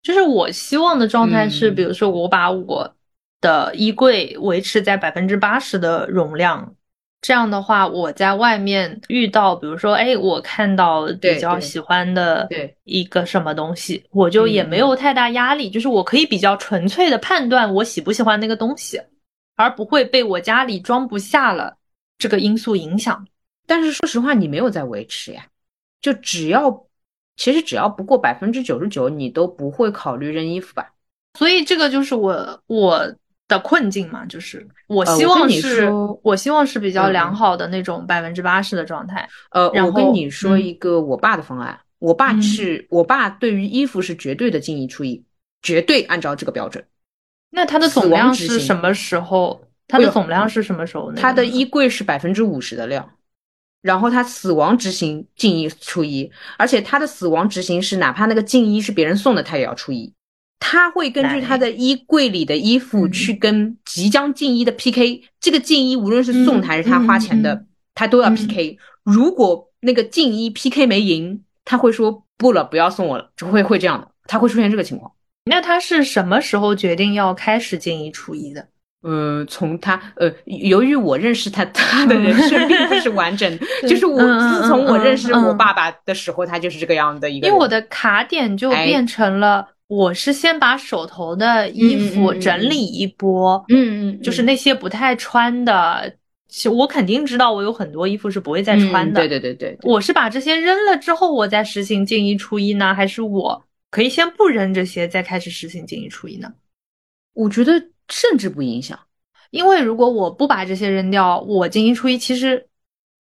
A: 就是我希望的状态是，比如说我把我。的衣柜维持在百分之八十的容量，这样的话，我在外面遇到，比如说，哎，我看到比较喜欢的一个什么东西，我就也没有太大压力，就是我可以比较纯粹的判断我喜不喜欢那个东西，而不会被我家里装不下了这个因素影响。
B: 但是说实话，你没有在维持呀，就只要其实只要不过百分之九十九，你都不会考虑扔衣服吧？
A: 所以这个就是我我。的困境嘛，就是我希望是，我希望是比较良好的那种百分之八十的状态。
B: 呃，我跟你说一个我爸的方案，我爸是我爸对于衣服是绝对的进一出一，绝对按照这个标准。
A: 那他的总量是什么时候？他的总量是什么时候呢？
B: 他的衣柜是百分之五十的量，然后他死亡执行进一出一，而且他的死亡执行是哪怕那个进一是别人送的，他也要出一。他会根据他的衣柜里的衣服去跟即将进衣的 PK，这个进衣无论是送的还是他花钱的，他都要 PK。如果那个进衣 PK 没赢，他会说不了，不要送我了，就会会这样的。他会出现这个情况。
A: 那他是什么时候决定要开始进一出一的？
B: 呃，从他呃，由于我认识他，他的人生并不是完整，就是我自从我认识我爸爸的时候，他就是这个样的一个。
A: 因为我的卡点就变成了，我是先把手头的衣服整理一波，
B: 嗯嗯，
A: 就是那些不太穿的，其实我肯定知道我有很多衣服是不会再穿的，
B: 对对对对。
A: 我是把这些扔了之后，我再实行进一出一呢，还是我可以先不扔这些，再开始实行进一出一呢？
B: 我觉得。甚至不影响，
A: 因为如果我不把这些扔掉，我进一出一，其实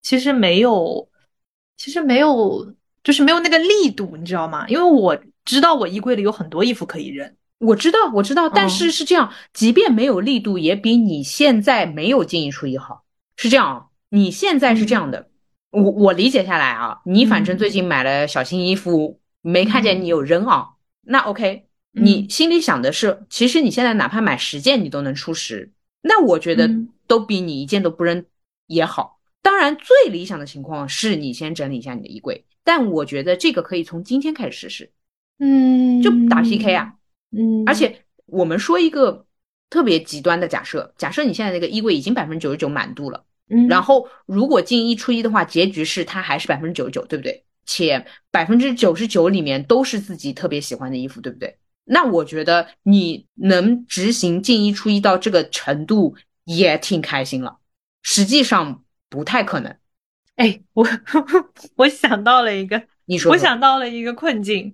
A: 其实没有，其实没有，就是没有那个力度，你知道吗？因为我知道我衣柜里有很多衣服可以扔，
B: 我知道，我知道，但是是这样，即便没有力度，也比你现在没有进一出一好。是这样啊，你现在是这样的，我我理解下来啊，你反正最近买了小新衣服，没看见你有扔啊，那 OK。你心里想的是，其实你现在哪怕买十件，你都能出十，那我觉得都比你一件都不扔也好。当然，最理想的情况是你先整理一下你的衣柜，但我觉得这个可以从今天开始实施。
A: 嗯，
B: 就打 PK 啊。
A: 嗯，
B: 而且我们说一个特别极端的假设，假设你现在那个衣柜已经百分之九十九满度了，
A: 嗯，
B: 然后如果进一出一的话，结局是它还是百分之九十九，对不对？且百分之九十九里面都是自己特别喜欢的衣服，对不对？那我觉得你能执行进一出一到这个程度也挺开心了，实际上不太可能。
A: 哎，我 我想到了一个，
B: 你说，
A: 我想到了一个困境，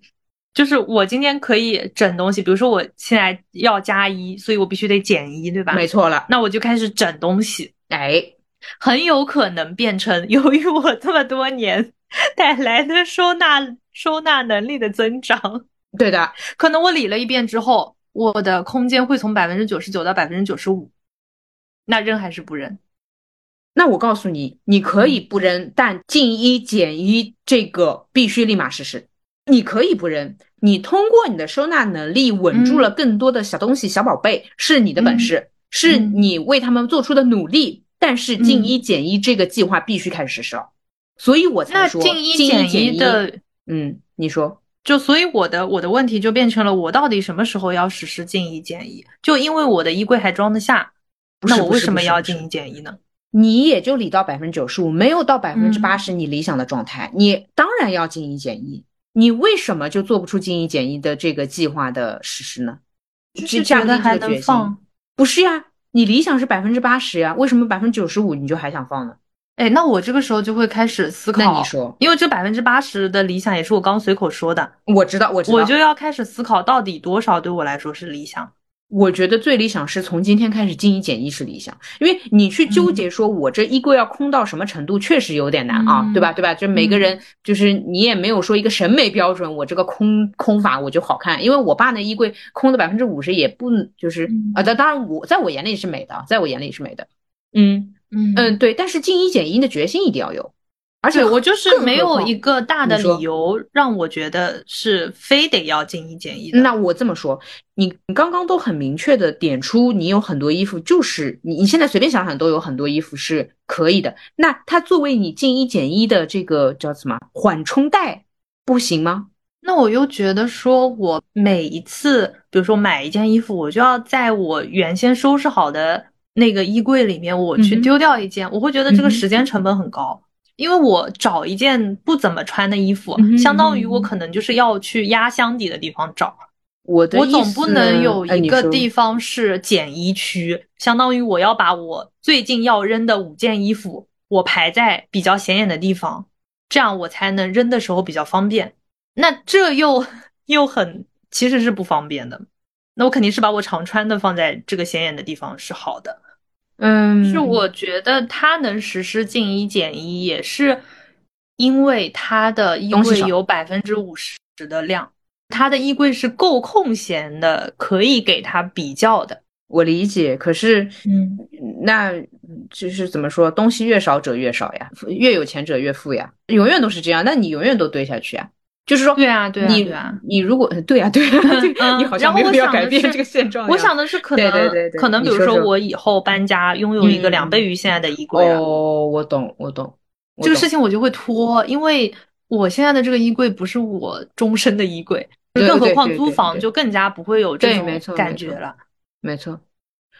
A: 就是我今天可以整东西，比如说我现在要加一，所以我必须得减一，对吧？
B: 没错了，
A: 那我就开始整东西，
B: 哎，
A: 很有可能变成由于我这么多年带来的收纳收纳能力的增长。
B: 对的，
A: 可能我理了一遍之后，我的空间会从百分之九十九到百分之九十五，那扔还是不扔？
B: 那我告诉你，你可以不扔，但进一减一这个必须立马实施。你可以不扔，你通过你的收纳能力稳住了更多的小东西、小宝贝，是你的本事，是你为他们做出的努力。但是进一减一这个计划必须开始实施了，所以我才说
A: 进一减
B: 一
A: 的。
B: 嗯，你说。
A: 就所以我的我的问题就变成了我到底什么时候要实施进一减一？就因为我的衣柜还装得下，那我为什么要进一减一呢？
B: 你也就理到百分之九十五，没有到百分之八十你理想的状态，你当然要进一减一。你为什么就做不出精一减一的这个计划的实施呢？
A: 就觉得还能放？
B: 不是呀，你理想是百分之八十呀，为什么百分之九十五你就还想放呢？
A: 哎，那我这个时候就会开始思考。
B: 那你说，
A: 因为这百分之八十的理想也是我刚随口说的。
B: 我知道，我知
A: 道，我就要开始思考到底多少对我来说是理想。
B: 我觉得最理想是从今天开始进一减一是理想，因为你去纠结说我这衣柜要空到什么程度，确实有点难啊，对吧？对吧？就每个人就是你也没有说一个审美标准，我这个空空法我就好看。因为我爸那衣柜空的百分之五十也不就是啊，但当然我在我眼里是美的，在我眼里是美的，嗯。
A: 嗯
B: 嗯，对，但是进一减一的决心一定要有，而且
A: 我就是没有一个大的理由让我觉得是非得要进一减一。
B: 那我这么说，你你刚刚都很明确的点出，你有很多衣服就是你你现在随便想想都有很多衣服是可以的。那它作为你进一减一的这个叫什么缓冲带，不行吗？
A: 那我又觉得说，我每一次比如说买一件衣服，我就要在我原先收拾好的。那个衣柜里面，我去丢掉一件，我会觉得这个时间成本很高，因为我找一件不怎么穿的衣服，相当于我可能就是要去压箱底的地方找。
B: 我的
A: 我总不能有一个地方是减衣区，相当于我要把我最近要扔的五件衣服，我排在比较显眼的地方，这样我才能扔的时候比较方便。那这又又很其实是不方便的。那我肯定是把我常穿的放在这个显眼的地方是好的。
B: 嗯，
A: 是我觉得他能实施进一减一，也是因为他的衣柜有百分之五十的量，他的衣柜是够空闲的，可以给他比较的。
B: 我理解，可是，
A: 嗯，
B: 那就是怎么说，东西越少者越少呀，越有钱者越富呀，永远都是这样，那你永远都堆下去啊。就是说，
A: 对啊，对啊，
B: 你你如果对啊，对啊，你好像没有要改变这个现状。
A: 我想的是，可能可能，比如说我以后搬家，拥有一个两倍于现在的衣柜。
B: 哦，我懂，我懂。
A: 这个事情我就会拖，因为我现在的这个衣柜不是我终身的衣柜，更何况租房就更加不会有这种感觉了。
B: 没错，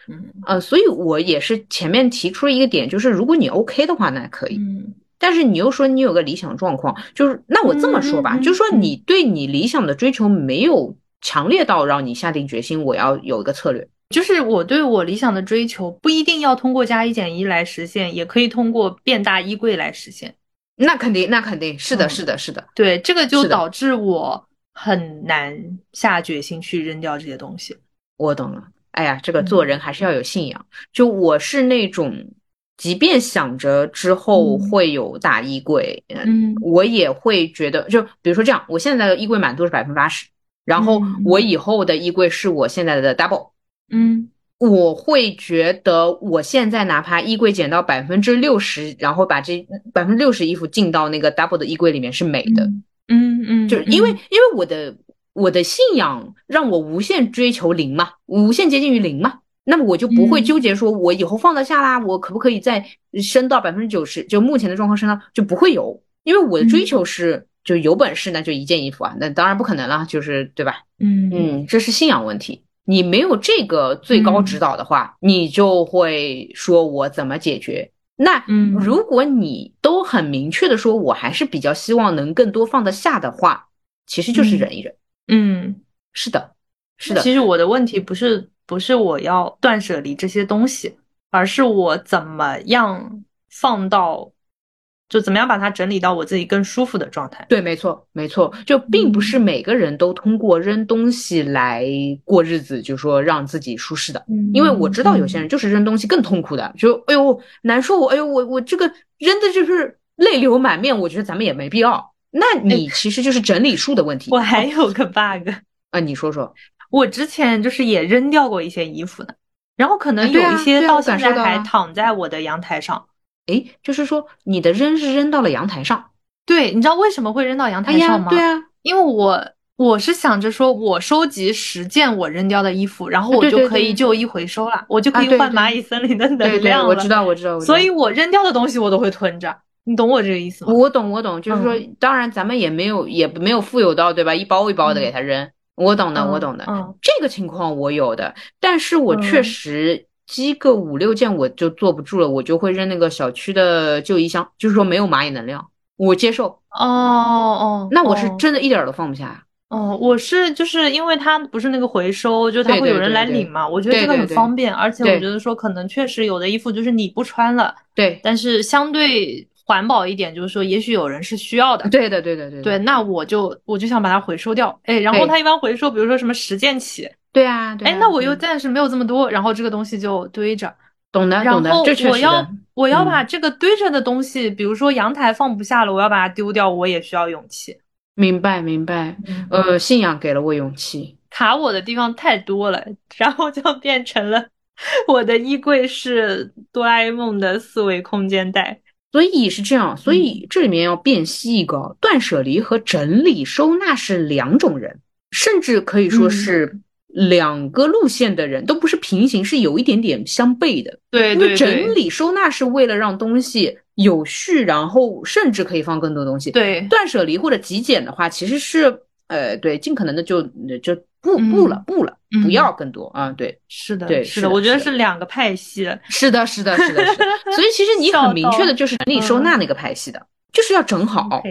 B: 嗯呃，所以我也是前面提出了一个点，就是如果你 OK 的话，那可以。
A: 嗯。
B: 但是你又说你有个理想状况，就是那我这么说吧，就是说你对你理想的追求没有强烈到让你下定决心我要有一个策略。
A: 就是我对我理想的追求不一定要通过加一减一来实现，也可以通过变大衣柜来实现。
B: 那肯定，那肯定是的，是的，是的。
A: 对，这个就导致我很难下决心去扔掉这些东西。
B: 我懂了。哎呀，这个做人还是要有信仰。就我是那种。即便想着之后会有大衣柜，嗯，我也会觉得，就比如说这样，我现在的衣柜满度是百分之八十，然后我以后的衣柜是我现在的 double，
A: 嗯，
B: 我会觉得我现在哪怕衣柜减到百分之六十，然后把这百分之六十衣服进到那个 double 的衣柜里面是美的，
A: 嗯嗯，
B: 就是因为因为我的我的信仰让我无限追求零嘛，无限接近于零嘛。那么我就不会纠结说，我以后放得下啦，我可不可以再升到百分之九十？就目前的状况升到就不会有，因为我的追求是，就有本事那就一件衣服啊，那当然不可能了，就是对吧？
A: 嗯
B: 嗯，这是信仰问题。你没有这个最高指导的话，你就会说我怎么解决？那如果你都很明确的说，我还是比较希望能更多放得下的话，其实就是忍一忍。
A: 嗯，
B: 是的，是的。
A: 其实我的问题不是。不是我要断舍离这些东西，而是我怎么样放到，就怎么样把它整理到我自己更舒服的状态。
B: 对，没错，没错，就并不是每个人都通过扔东西来过日子，就说让自己舒适的。因为我知道有些人就是扔东西更痛苦的，就哎呦难受，我哎呦我我这个扔的就是泪流满面。我觉得咱们也没必要。那你其实就是整理术的问题。
A: 我还有个 bug
B: 啊，你说说。
A: 我之前就是也扔掉过一些衣服的，然后可能有一些到现在还躺在我的阳台上。
B: 哎，就是说你的扔是扔到了阳台上。
A: 对，你知道为什么会扔到阳台上吗？
B: 对啊，
A: 因为我我是想着说，我收集十件我扔掉的衣服，然后我就可以旧衣回收了，我就可以换蚂蚁森林的能量
B: 了。我知道，我知道。
A: 所以我扔掉的东西我都会囤着，你懂我这个意思吗？
B: 我懂，我懂，就是说，当然咱们也没有也没有富有到对吧？一包一包的给他扔。我懂的，我懂的，这个情况我有的，但是我确实积个五六件我就坐不住了，我就会扔那个小区的旧衣箱，就是说没有蚂蚁能量，我接受。
A: 哦哦，
B: 那我是真的一点都放不下呀。
A: 哦，我是就是因为它不是那个回收，就它会有人来领嘛，我觉得这个很方便，而且我觉得说可能确实有的衣服就是你不穿了，
B: 对，
A: 但是相对。环保一点，就是说，也许有人是需要的。
B: 对的，对的，对。
A: 对，那我就我就想把它回收掉。哎，然后它一般回收，比如说什么十件起。
B: 对啊。
A: 对哎，那我又暂时没有这么多，然后这个东西就堆着。
B: 懂的，
A: 懂
B: 的。
A: 然后我要我要把这个堆着的东西，比如说阳台放不下了，我要把它丢掉，我也需要勇气。
B: 明白，明白。呃，信仰给了我勇气。
A: 卡我的地方太多了，然后就变成了 我的衣柜是哆啦 A 梦的四维空间袋。
B: 所以是这样，所以这里面要辨析一个断舍离和整理收纳是两种人，甚至可以说是两个路线的人，都不是平行，是有一点点相悖的。
A: 对，
B: 因为整理收纳是为了让东西有序，然后甚至可以放更多东西。
A: 对，
B: 断舍离或者极简的话，其实是呃，对，尽可能的就就。不不了不了，不要更多啊！对，
A: 是的，
B: 对，
A: 是的，我觉得是两个派系。
B: 是的，是的，是的，是的。所以其实你很明确的就是整理收纳那个派系的，就是要整好。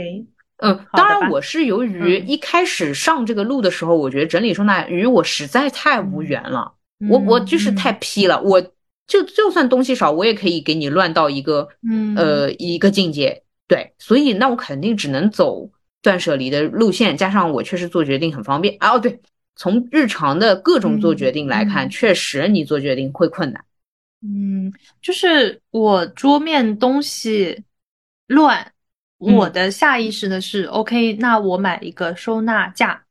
B: 嗯，当然我是由于一开始上这个路的时候，我觉得整理收纳与我实在太无缘了。我我就是太批了，我就就算东西少，我也可以给你乱到一个呃一个境界。对，所以那我肯定只能走断舍离的路线，加上我确实做决定很方便。哦，对。从日常的各种做决定来看，确实你做决定会困难。
A: 嗯，就是我桌面东西乱，我的下意识的是 OK，那我买一个收纳架。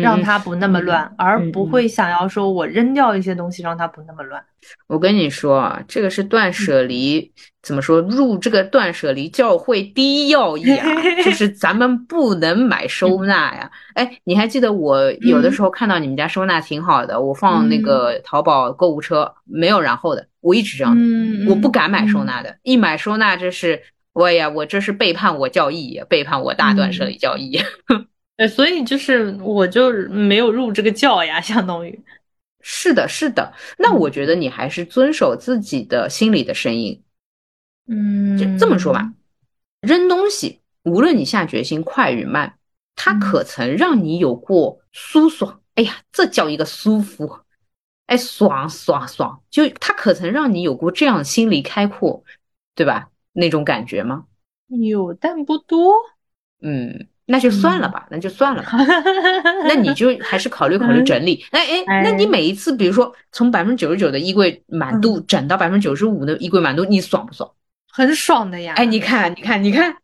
A: 让它不那么乱，而不会想要说我扔掉一些东西让它不那么乱。
B: 我跟你说啊，这个是断舍离，怎么说入这个断舍离教会第一要义啊，就是咱们不能买收纳呀。哎，你还记得我有的时候看到你们家收纳挺好的，我放那个淘宝购物车没有然后的，我一直这样，我不敢买收纳的，一买收纳这是，我呀，我这是背叛我教义，背叛我大断舍离教义。
A: 呃，所以就是我就没有入这个教呀，相当于。
B: 是的，是的。那我觉得你还是遵守自己的心里的声音。
A: 嗯，
B: 就这么说吧，扔东西，无论你下决心快与慢，它可曾让你有过舒爽？哎呀，这叫一个舒服！哎，爽爽爽！就它可曾让你有过这样心里开阔，对吧？那种感觉吗？
A: 有，但不多。
B: 嗯。那就算了吧，那就算了吧。那你就还是考虑考虑整理。哎哎，那你每一次，比如说从百分之九十九的衣柜满度整到百分之九十五的衣柜满度，你爽不爽？
A: 很爽的呀。
B: 哎，你看，你看，你看，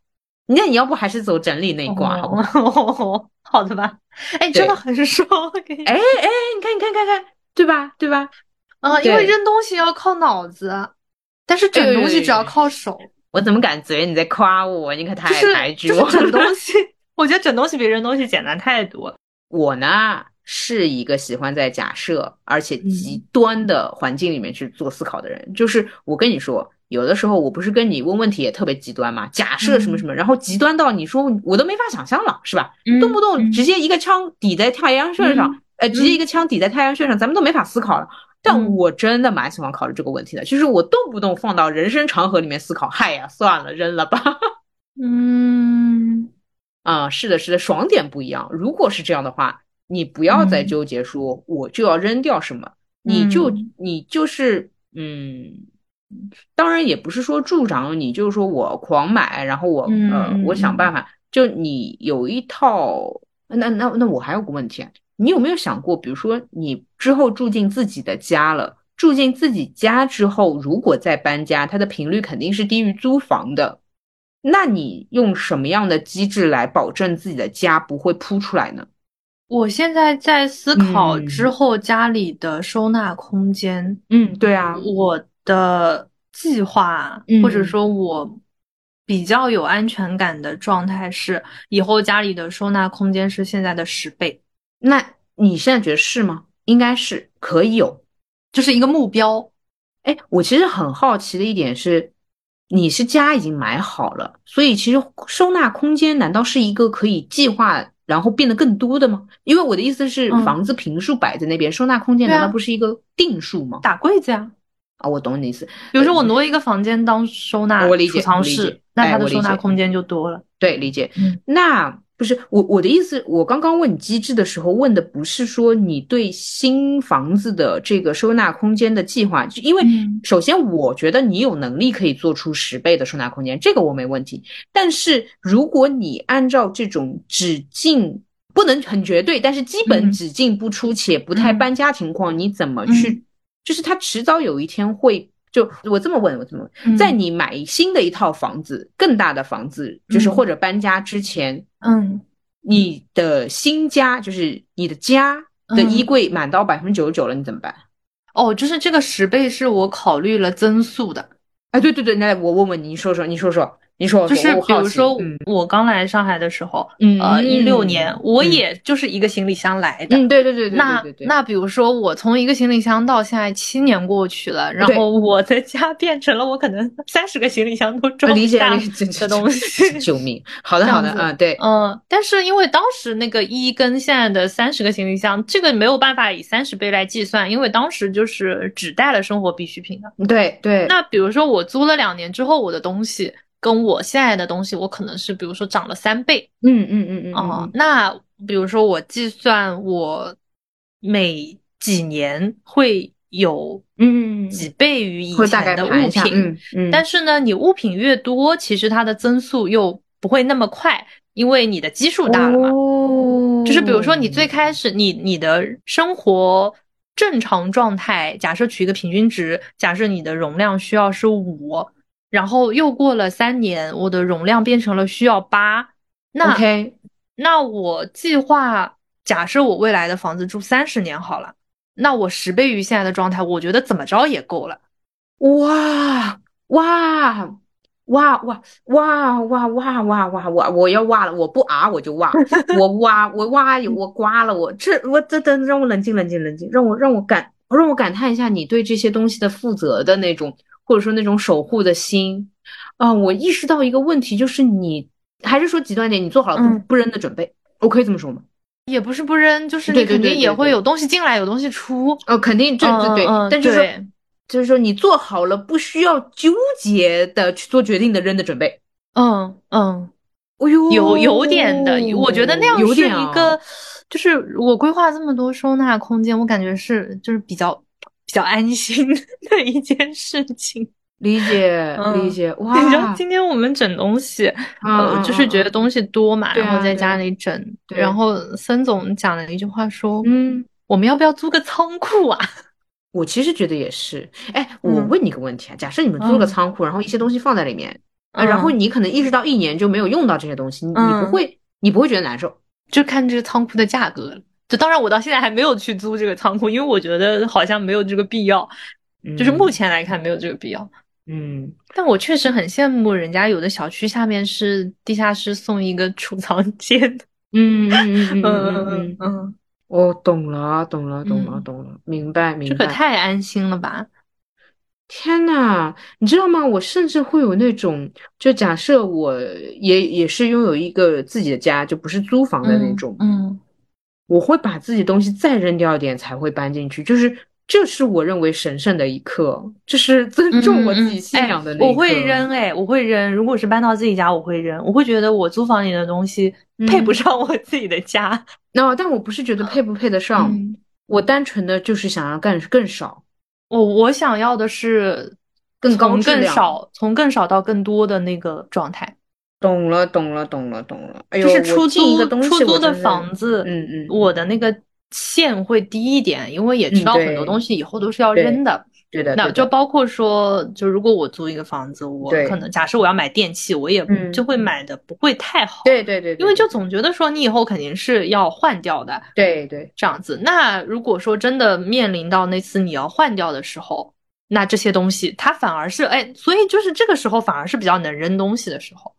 B: 那你要不还是走整理那一挂，好不
A: 好？好的吧？哎，真的很爽。
B: 哎哎，你看，你看，看看，对吧？对吧？
A: 啊，因为扔东西要靠脑子，但是整东西只要靠手。
B: 我怎么感觉你在夸我？你可太抬举我。
A: 整东 西。我觉得整东西比扔东西简单太多。
B: 我呢是一个喜欢在假设而且极端的环境里面去做思考的人。就是我跟你说，有的时候我不是跟你问问题也特别极端嘛，假设什么什么，然后极端到你说我都没法想象了，是吧？动不动直接一个枪抵在太阳穴上，呃，直接一个枪抵在太阳穴上，咱们都没法思考了。但我真的蛮喜欢考虑这个问题的，就是我动不动放到人生长河里面思考，嗨呀，算了，扔了吧。
A: 嗯。
B: 啊，是的，是的，爽点不一样。如果是这样的话，你不要再纠结说我就要扔掉什么，你就你就是嗯，当然也不是说助长你，就是说我狂买，然后我呃，我想办法。就你有一套，那那那我还有个问题，你有没有想过，比如说你之后住进自己的家了，住进自己家之后，如果再搬家，它的频率肯定是低于租房的。那你用什么样的机制来保证自己的家不会铺出来呢？
A: 我现在在思考之后家里的收纳空间。
B: 嗯，对啊，
A: 我的计划或者说我比较有安全感的状态是，以后家里的收纳空间是现在的十倍。
B: 那你现在觉得是吗？应该是可以有，
A: 就是一个目标。
B: 哎，我其实很好奇的一点是。你是家已经买好了，所以其实收纳空间难道是一个可以计划然后变得更多的吗？因为我的意思是，房子平数摆在那边，收纳空间难道不是一个定数吗？
A: 打柜子呀！
B: 啊，我懂你的意思。
A: 比如说我挪一个房间当收纳储藏室，那它的收纳空间就多了。
B: 对，理解。那。不是我我的意思，我刚刚问你机制的时候，问的不是说你对新房子的这个收纳空间的计划，就因为首先我觉得你有能力可以做出十倍的收纳空间，这个我没问题。但是如果你按照这种只进不能很绝对，但是基本只进不出且不太搬家情况，你怎么去？就是它迟早有一天会就我这么问，我这么问，在你买新的一套房子、更大的房子，就是或者搬家之前。
A: 嗯，
B: 你的新家就是你的家的衣柜满到百分之九十九了，你怎么办？
A: 哦，就是这个十倍是我考虑了增速的。
B: 哎，对对对，那我问问你，你说说，你说说。你说
A: 就是比如说我刚来上海的时候，嗯、呃，一六年，我也就是一个行李箱来的。
B: 嗯，对对对对。
A: 那那比如说我从一个行李箱到现在七年过去了，然后我的家 变成了我可能 三十个行李箱都装不下的东西。
B: 救命！好的好的，嗯对，
A: 嗯，但是因为当时那个一跟现在的三十个行李箱，这个没有办法以三十倍来计算，因为当时就是只带了生活必需品的。
B: 对对。
A: 那比如说我租了两年之后，我的东西。跟我现在的东西，我可能是比如说涨了三倍，
B: 嗯嗯嗯嗯，
A: 哦，那比如说我计算我每几年会有
B: 嗯
A: 几倍于以前的物品，
B: 嗯，
A: 但是呢，你物品越多，其实它的增速又不会那么快，因为你的基数大了嘛，哦就是比如说你最开始你你的生活正常状态，假设取一个平均值，假设你的容量需要是五。然后又过了三年，我的容量变成了需要八。那
B: OK，
A: 那我计划假设我未来的房子住三十年好了，那我十倍于现在的状态，我觉得怎么着也够了。
B: 哇哇哇哇哇哇哇哇哇！我我要哇了，我不啊我就哇，我哇我哇我刮了我这我这等让我冷静冷静冷静，让我让我感让我感叹一下你对这些东西的负责的那种。或者说那种守护的心，啊，我意识到一个问题，就是你还是说极端点，你做好了不不扔的准备，我可以这么说吗？
A: 也不是不扔，就是你肯定也会有东西进来，有东西出。
B: 哦，肯定，对对对。但就是说，就是说你做好了不需要纠结的去做决定的扔的准备。
A: 嗯嗯。
B: 哎呦，
A: 有有点的，我觉得那样是一个，就是我规划这么多收纳空间，我感觉是就是比较比较安心 的一件事情。
B: 理解理解，哇！你知
A: 道今天我们整东西，呃，就是觉得东西多嘛，然后在家里整。然后孙总讲了一句话说：“嗯，我们要不要租个仓库啊？”
B: 我其实觉得也是。哎，我问你个问题啊，假设你们租了个仓库，然后一些东西放在里面。然后你可能一直到一年就没有用到这些东西，你你不会，你不会觉得难受，
A: 就看这个仓库的价格了。就当然，我到现在还没有去租这个仓库，因为我觉得好像没有这个必要，就是目前来看没有这个必要。
B: 嗯，
A: 但我确实很羡慕人家有的小区下面是地下室送一个储藏间。
B: 嗯嗯嗯嗯嗯嗯，我懂了，懂了，懂了，懂了，明白明白。
A: 这可太安心了吧。
B: 天呐，你知道吗？我甚至会有那种，就假设我也也是拥有一个自己的家，就不是租房的那种，
A: 嗯，
B: 我会把自己东西再扔掉一点才会搬进去，就是这是我认为神圣的一刻，这是尊重 我自己信仰的那
A: 我会扔，哎，我会扔。如果是搬到自己家，我会扔，我会觉得我租房里的东西配不上我自己的家。
B: 那但我不是觉得配不配得上，我单纯的就是想要干更少。
A: 我我想要的是
B: 更高
A: 更少，从更少到更多的那个状态。
B: 懂了，懂了，懂了，懂了。哎
A: 就是出租出租
B: 的
A: 房子，
B: 嗯嗯，
A: 我的那个线会低一点，因为也知道很多东西以后都是要扔的。
B: 对的，
A: 那就包括说，就如果我租一个房子，我可能假设我要买电器，我也就会买的不会太好。
B: 对对对，
A: 因为就总觉得说你以后肯定是要换掉的。
B: 对对，
A: 这样子。那如果说真的面临到那次你要换掉的时候，那这些东西它反而是哎，所以就是这个时候反而是比较能扔东西的时候。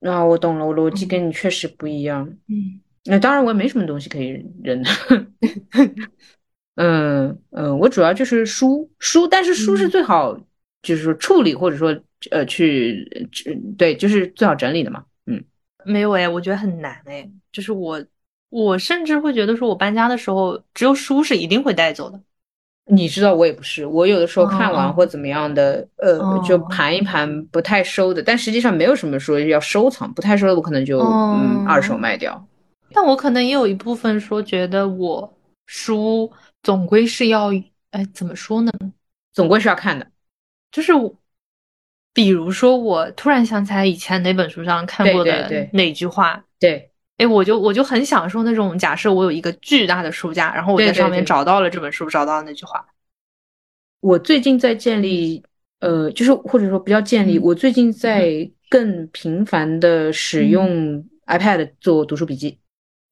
B: 那我懂了，我逻辑跟你确实不一样。
A: 嗯，
B: 那当然我也没什么东西可以扔。嗯嗯，我主要就是书书，但是书是最好就是说处理或者说呃去对，就是最好整理的嘛。嗯，
A: 没有哎，我觉得很难哎，就是我我甚至会觉得说我搬家的时候，只有书是一定会带走的。
B: 你知道我也不是，我有的时候看完或怎么样的，呃，就盘一盘不太收的，但实际上没有什么说要收藏，不太收的我可能就嗯二手卖掉。
A: 但我可能也有一部分说觉得我书。总归是要，哎，怎么说呢？
B: 总归是要看的，
A: 就是，比如说，我突然想起来以前哪本书上看过的哪句话，
B: 对，
A: 哎，我就我就很享受那种假设我有一个巨大的书架，然后我在上面找到了这本书，找到了那句话。
B: 我最近在建立，呃，就是或者说不要建立，我最近在更频繁的使用 iPad 做读书笔记。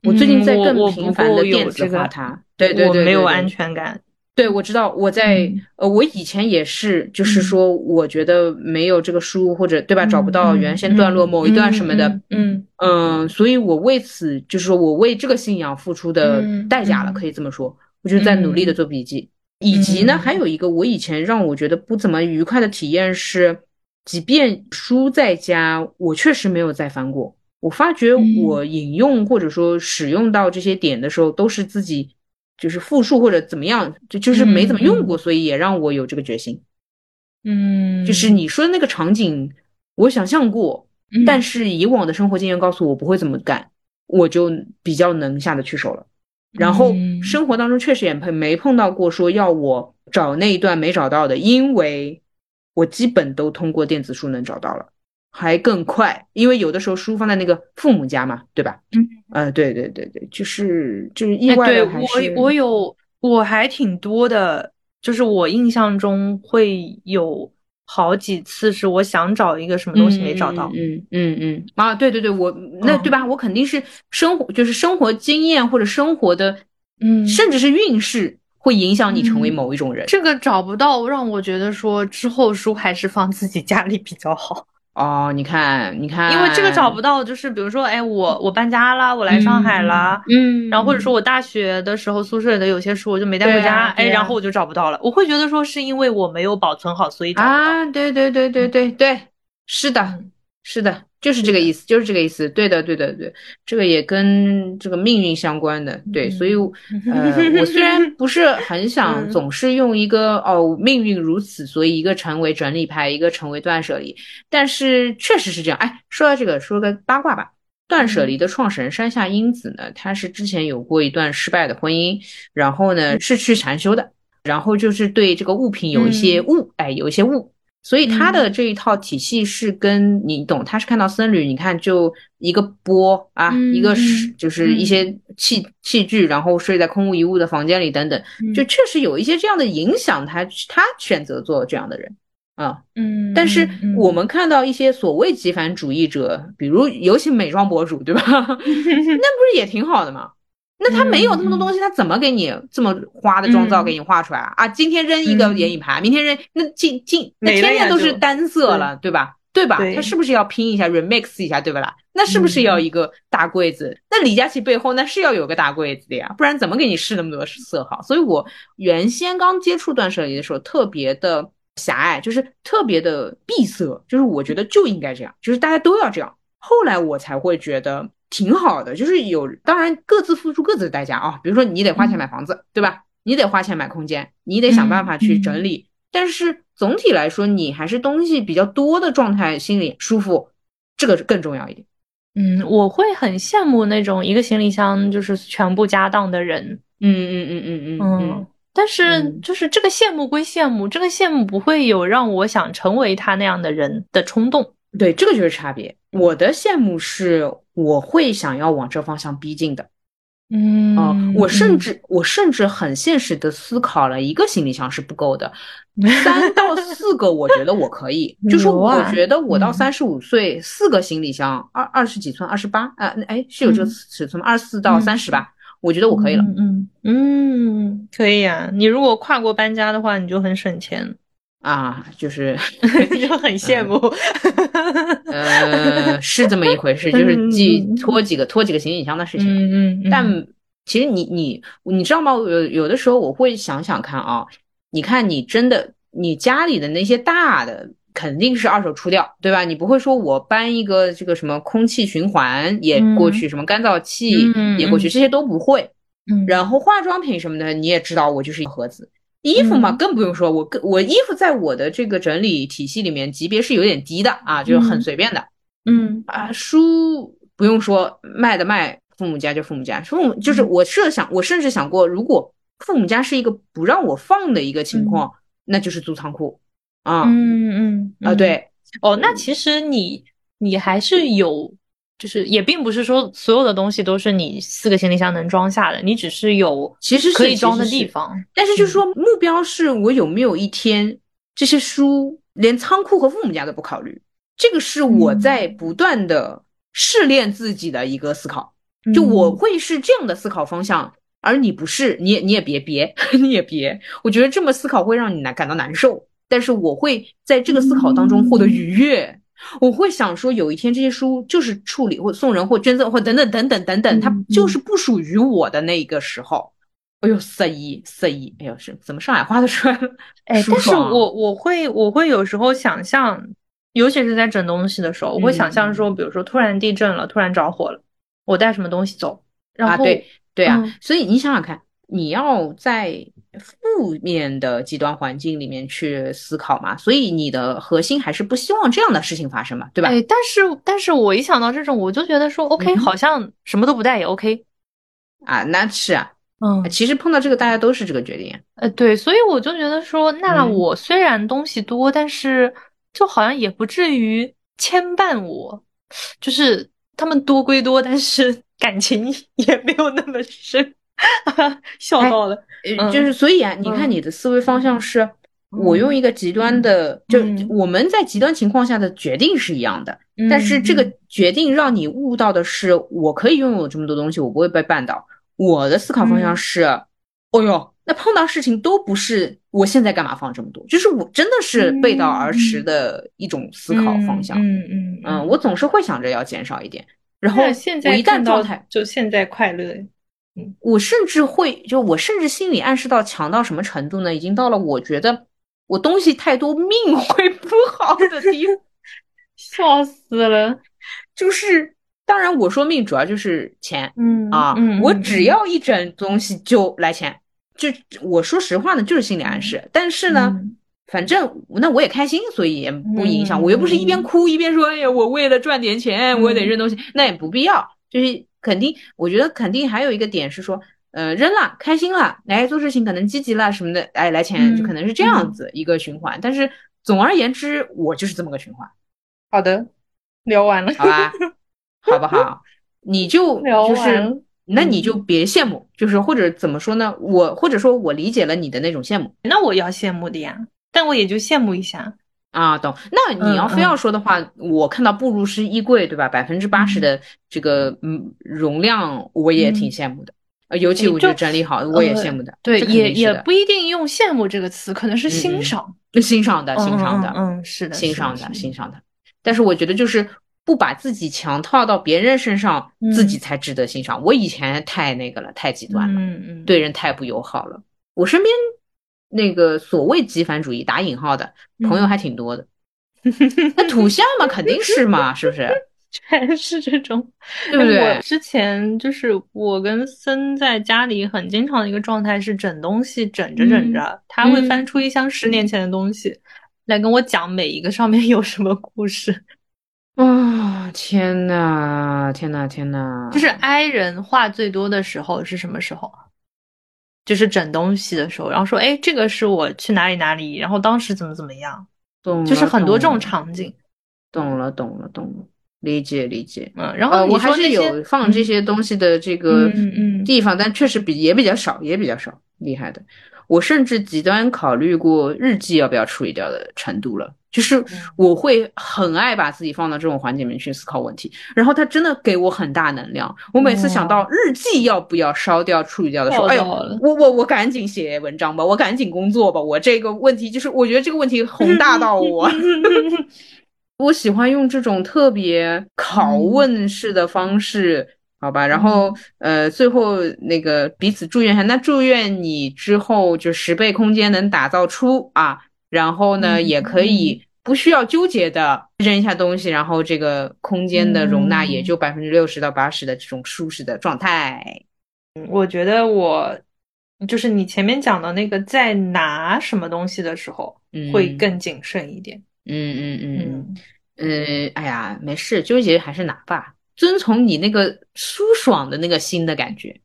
B: 我最近在更频繁的电子化它，对对对，
A: 没有安全感。
B: 对，我知道我在呃，我以前也是，就是说，我觉得没有这个书或者对吧，找不到原先段落某一段什么的，
A: 嗯
B: 嗯，所以我为此就是说我为这个信仰付出的代价了，可以这么说，我就在努力的做笔记。以及呢，还有一个我以前让我觉得不怎么愉快的体验是，即便书在家，我确实没有再翻过。我发觉我引用或者说使用到这些点的时候，都是自己就是复述或者怎么样，就就是没怎么用过，所以也让我有这个决心。
A: 嗯，
B: 就是你说的那个场景，我想象过，但是以往的生活经验告诉我不会怎么干，我就比较能下得去手了。然后生活当中确实也碰没碰到过说要我找那一段没找到的，因为我基本都通过电子书能找到了。还更快，因为有的时候书放在那个父母家嘛，对吧？
A: 嗯，
B: 呃，对对对对，就是就是意外
A: 的还是我我有我还挺多的，就是我印象中会有好几次是我想找一个什么东西没找到，
B: 嗯嗯嗯啊，对对对，我那对吧？我肯定是生活就是生活经验或者生活的，
A: 嗯，
B: 甚至是运势会影响你成为某一种人。
A: 这个找不到，让我觉得说之后书还是放自己家里比较好。
B: 哦，你看，你看，
A: 因为这个找不到，就是比如说，哎，我我搬家了，我来上海了，
B: 嗯，
A: 然后或者说我大学的时候宿舍里的有些书我就没带回家，哎，然后我就找不到了。我会觉得说是因为我没有保存好，所以找不到。
B: 啊，对对对对对对，是的，是的，就是这个意思，就是这个意思。对的，对的，对，这个也跟这个命运相关的。对，所以，呃，我虽然 不是很想总是用一个哦，命运如此，所以一个成为整理派，一个成为断舍离，但是确实是这样。哎，说到这个，说个八卦吧。断舍离的创始人山下英子呢，她是之前有过一段失败的婚姻，然后呢是去禅修的，然后就是对这个物品有一些悟，哎，有一些悟。所以他的这一套体系是跟你懂，他是看到僧侣，你看就一个钵啊，一个是就是一些器器具，然后睡在空无一物的房间里等等，就确实有一些这样的影响，他他选择做这样的人啊，嗯，但是我们看到一些所谓极繁主义者，比如尤其美妆博主，对吧？那不是也挺好的吗？那他没有那么多东西，他怎么给你这么花的妆造给你画出来啊？啊，今天扔一个眼影盘，明天扔那今今那天天都是单色了，对吧？对吧？他是不是要拼一下 remix 一下，对不啦？那是不是要一个大柜子？那李佳琦背后那是要有个大柜子的呀，不然怎么给你试那么多色号？所以我原先刚接触断舍离的时候特别的狭隘，就是特别的闭塞，就是我觉得就应该这样，就是大家都要这样。后来我才会觉得。挺好的，就是有，当然各自付出各自的代价啊。比如说你得花钱买房子，对吧？你得花钱买空间，你得想办法去整理。但是总体来说，你还是东西比较多的状态，心里舒服，这个更重要一点。
A: 嗯，我会很羡慕那种一个行李箱就是全部家当的人。
B: 嗯嗯嗯嗯嗯嗯。
A: 但是就是这个羡慕归羡慕，这个羡慕不会有让我想成为他那样的人的冲动。
B: 对，这个就是差别。我的羡慕是。我会想要往这方向逼近的，
A: 嗯，
B: 我甚至我甚至很现实的思考了一个行李箱是不够的，三到四个我觉得我可以，就是我觉得我到三十五岁四个行李箱二二十几寸二十八啊，哎是有这个尺寸吗？二十四到三十吧，我觉得我可以了，
A: 嗯嗯，可以啊，你如果跨国搬家的话，你就很省钱。
B: 啊，就是
A: 就很羡慕，
B: 呃，是这么一回事，就是寄拖几个拖几个行李箱的事情。
A: 嗯嗯。
B: 但其实你你你知道吗？有有的时候我会想想看啊，你看你真的你家里的那些大的肯定是二手出掉，对吧？你不会说我搬一个这个什么空气循环也过去，什么干燥器也过去，这些都不会。
A: 嗯。
B: 然后化妆品什么的你也知道，我就是一盒子。衣服嘛，更不用说，我更我衣服在我的这个整理体系里面级别是有点低的啊，就是很随便的。
A: 嗯
B: 啊，书不用说，卖的卖，父母家就父母家，父母就是我设想，我甚至想过，如果父母家是一个不让我放的一个情况，那就是租仓库啊。
A: 嗯嗯
B: 啊，对
A: 哦，那其实你你还是有。就是也并不是说所有的东西都是你四个行李箱能装下的，你只是有
B: 其实
A: 可以装的地方。
B: 但是就是说目标是我有没有一天这些书连仓库和父母家都不考虑，这个是我在不断的试炼自己的一个思考。就我会是这样的思考方向，而你不是，你也你也别别 你也别，我觉得这么思考会让你难感到难受。但是我会在这个思考当中获得愉悦。我会想说，有一天这些书就是处理或送人或捐赠或等等等等等等，它就是不属于我的那个时候。哎呦，色一色一，哎呦是怎么上海话都出来了？
A: 哎，但是我我会我会有时候想象，尤其是在整东西的时候，我会想象说，比如说突然地震了，突然着火了，我带什么东西走？然
B: 后对对啊，所以你想想看，你要在。负面的极端环境里面去思考嘛，所以你的核心还是不希望这样的事情发生嘛，对吧？
A: 哎，但是但是我一想到这种，我就觉得说，OK，好像什么都不带也 OK
B: 啊，那是
A: 啊，
B: 嗯，其实碰到这个大家都是这个决定，
A: 呃，对，所以我就觉得说，那我虽然东西多，但是就好像也不至于牵绊我，就是他们多归多，但是感情也没有那么深。笑到了，
B: 就是所以啊，你看你的思维方向是，我用一个极端的，就。我们在极端情况下的决定是一样的，但是这个决定让你悟到的是，我可以拥有这么多东西，我不会被绊倒。我的思考方向是，哦哟，那碰到事情都不是我现在干嘛放这么多，就是我真的是背道而驰。的一种思考方向。
A: 嗯。嗯
B: 嗯，我总是会想着要减少一点，然后我一旦状态
A: 就现在快乐。
B: 我甚至会，就我甚至心理暗示到强到什么程度呢？已经到了我觉得我东西太多，命会不好的地步，
A: 笑死了。
B: 就是，当然我说命主要就是钱，
A: 嗯
B: 啊，我只要一整东西就来钱，就我说实话呢，就是心理暗示。但是呢，反正那我也开心，所以也不影响。我又不是一边哭一边说，哎呀，我为了赚点钱，我也得扔东西，那也不必要。就是肯定，我觉得肯定还有一个点是说，呃，扔了开心了，来做事情可能积极了什么的，哎，来钱就可能是这样子一个循环。但是总而言之，我就是这么个循环。
A: 好的。聊完了，
B: 好吧，好不好？你就 就是，那你就别羡慕，就是或者怎么说呢？我或者说我理解了你的那种羡慕，
A: 那我要羡慕的呀，但我也就羡慕一下
B: 啊，懂？那你要非要说的话，我看到步入式衣柜，对吧？百分之八十的这个嗯容量，我也挺羡慕的。呃，尤其我觉得整理好，我也羡慕的。
A: 对，也也不一定用羡慕这个词，可能是欣赏，
B: 欣赏的，欣赏的，
A: 嗯，是的，
B: 欣赏的，欣赏的。但是我觉得就是不把自己强套到别人身上，自己才值得欣赏。我以前太那个了，太极端了，
A: 嗯嗯，
B: 对人太不友好了。我身边那个所谓极繁主义打引号的朋友还挺多的，那土象嘛，肯定是嘛，是不是？
A: 全是这种，
B: 对不对？
A: 我之前就是我跟森在家里很经常的一个状态是整东西，整着整着，他会翻出一箱十年前的东西。来跟我讲每一个上面有什么故事
B: 啊！天呐，天呐，天呐！
A: 就是哀人话最多的时候是什么时候？就是整东西的时候，然后说：“哎，这个是我去哪里哪里，然后当时怎么怎么样。”
B: 懂，
A: 就是很多这种场景。
B: 懂了，懂了，懂了，理解，理解。
A: 嗯，然后
B: 我还是有放这些东西的这个地方，
A: 但
B: 确实比也比较少，也比较少，厉害的。我甚至极端考虑过日记要不要处理掉的程度了，就是我会很爱把自己放到这种环境里面去思考问题，然后它真的给我很大能量。我每次想到日记要不要烧掉、处理掉的时候，哎呦，我我我赶紧写文章吧，我赶紧工作吧，我这个问题就是我觉得这个问题 宏大到我，我喜欢用这种特别拷问式的方式。好吧，然后呃，最后那个彼此祝愿一下，那祝愿你之后就十倍空间能打造出啊，然后呢，也可以不需要纠结的扔一下东西，然后这个空间的容纳也就百分之六十到八十的这种舒适的状态。
A: 我觉得我就是你前面讲的那个，在拿什么东西的时候会更谨慎一点。
B: 嗯嗯嗯嗯，哎呀，没事，纠结还是拿吧。遵从你那个舒爽的那个心的感觉，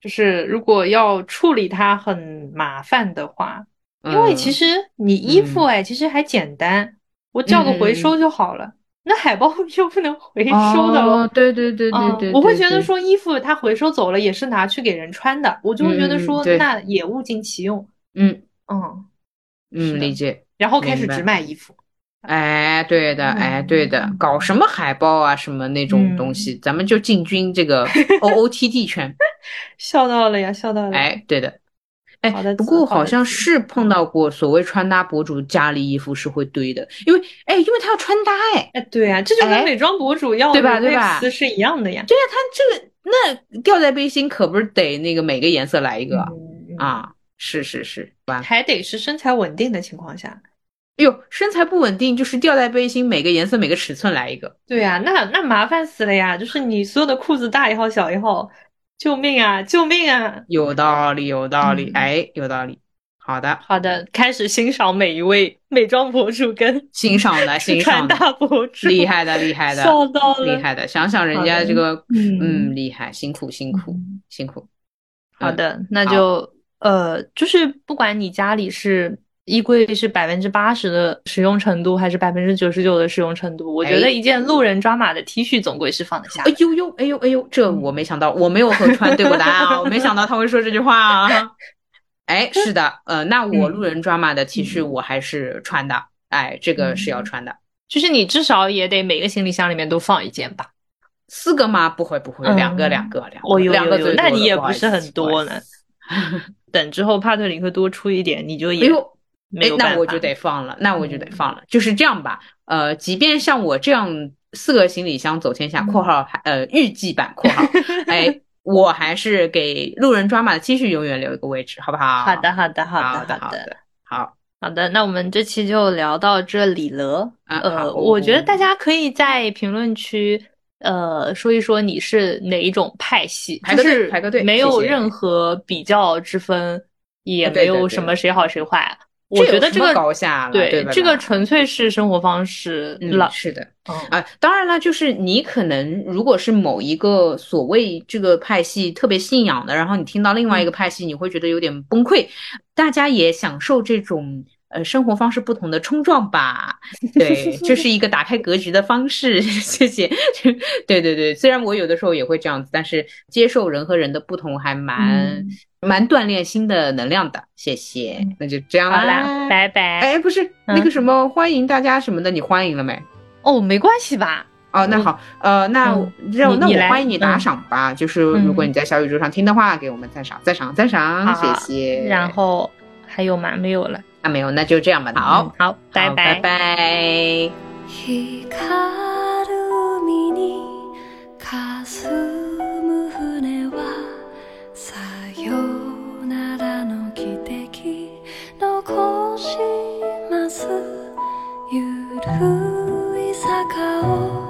A: 就是如果要处理它很麻烦的话，因为其实你衣服哎，其实还简单，我叫个回收就好了。那海报又不能回收的
B: 哦，对对对对对，
A: 我会觉得说衣服它回收走了也是拿去给人穿的，我就会觉得说那也物尽其用。
B: 嗯。
A: 嗯
B: 嗯，理解。
A: 然后开始只买衣服。
B: 哎，对的，哎，对的，搞什么海报啊，什么那种东西，咱们就进军这个 O O T D 圈。
A: 笑到了呀，笑到了。
B: 哎，对的，哎，不过好像是碰到过所谓穿搭博主家里衣服是会堆的，因为哎，因为他要穿搭哎，
A: 哎，对啊，这就跟美妆博主要
B: 对吧对吧
A: 词是一样的呀。
B: 对呀，他这个那吊带背心可不是得那个每个颜色来一个啊？是是是，
A: 还得是身材稳定的情况下。
B: 哎呦，身材不稳定，就是吊带背心，每个颜色、每个尺寸来一个。
A: 对呀，那那麻烦死了呀！就是你所有的裤子大一号、小一号，救命啊！救命啊！
B: 有道理，有道理，哎，有道理。好的，
A: 好的，开始欣赏每一位美妆博主跟
B: 欣赏的 欣赏
A: 大博主，
B: 厉害的，厉害的，
A: 笑到了，
B: 厉害的。想想人家这个，嗯，厉害，辛苦，辛苦，辛苦。
A: 好的，那就呃，就是不管你家里是。衣柜是百分之八十的使用程度，还是百分之九十九的使用程度？我觉得一件路人抓马的 T 恤总归是放得下。
B: 哎呦呦，哎呦哎呦，这我没想到，我没有和川对过答案啊，我没想到他会说这句话啊。哎，是的，呃，那我路人抓马的 T 恤我还是穿的，哎，这个是要穿的。
A: 就是你至少也得每个行李箱里面都放一件吧？
B: 四个吗？不会不会，两个两个两个，两个
A: 那你也不是很多呢。等之后帕特里克多出一点，你就也。
B: 哎，那我就得放了，那我就得放了。就是这样吧，呃，即便像我这样四个行李箱走天下（括号还呃预计版括号 ），哎，我还是给路人抓马的 T 恤永远留一个位置，好不好？
A: 好的，好的，
B: 好
A: 的，好的，
B: 好
A: 好的。那我们这期就聊到这里了。呃，我觉得大家可以在评论区呃，说一说你是哪一种派系，
B: 排个队，排个队，
A: 没有任何比较之分，也没有什么谁好谁坏。我觉得这个
B: 高下
A: 对，这个纯粹是生活方式了。
B: 是的，啊，当然了，就是你可能如果是某一个所谓这个派系特别信仰的，然后你听到另外一个派系，你会觉得有点崩溃。大家也享受这种。呃，生活方式不同的冲撞吧，对，这是一个打开格局的方式。谢谢，对对对，虽然我有的时候也会这样子，但是接受人和人的不同还蛮蛮锻炼新的能量的。谢谢，那就这样
A: 啦，拜拜。
B: 哎，不是那个什么欢迎大家什么的，你欢迎了没？
A: 哦，没关系吧？
B: 哦，那好，呃，那让那我欢迎你打赏吧，就是如果你在小宇宙上听的话，给我们赞赏，赞赏，赞赏，谢谢。
A: 然后还有吗？没有了。
B: 啊没有，那就这样吧。好，
A: 好，拜拜，
B: 拜拜。起こします。ゆるい坂を。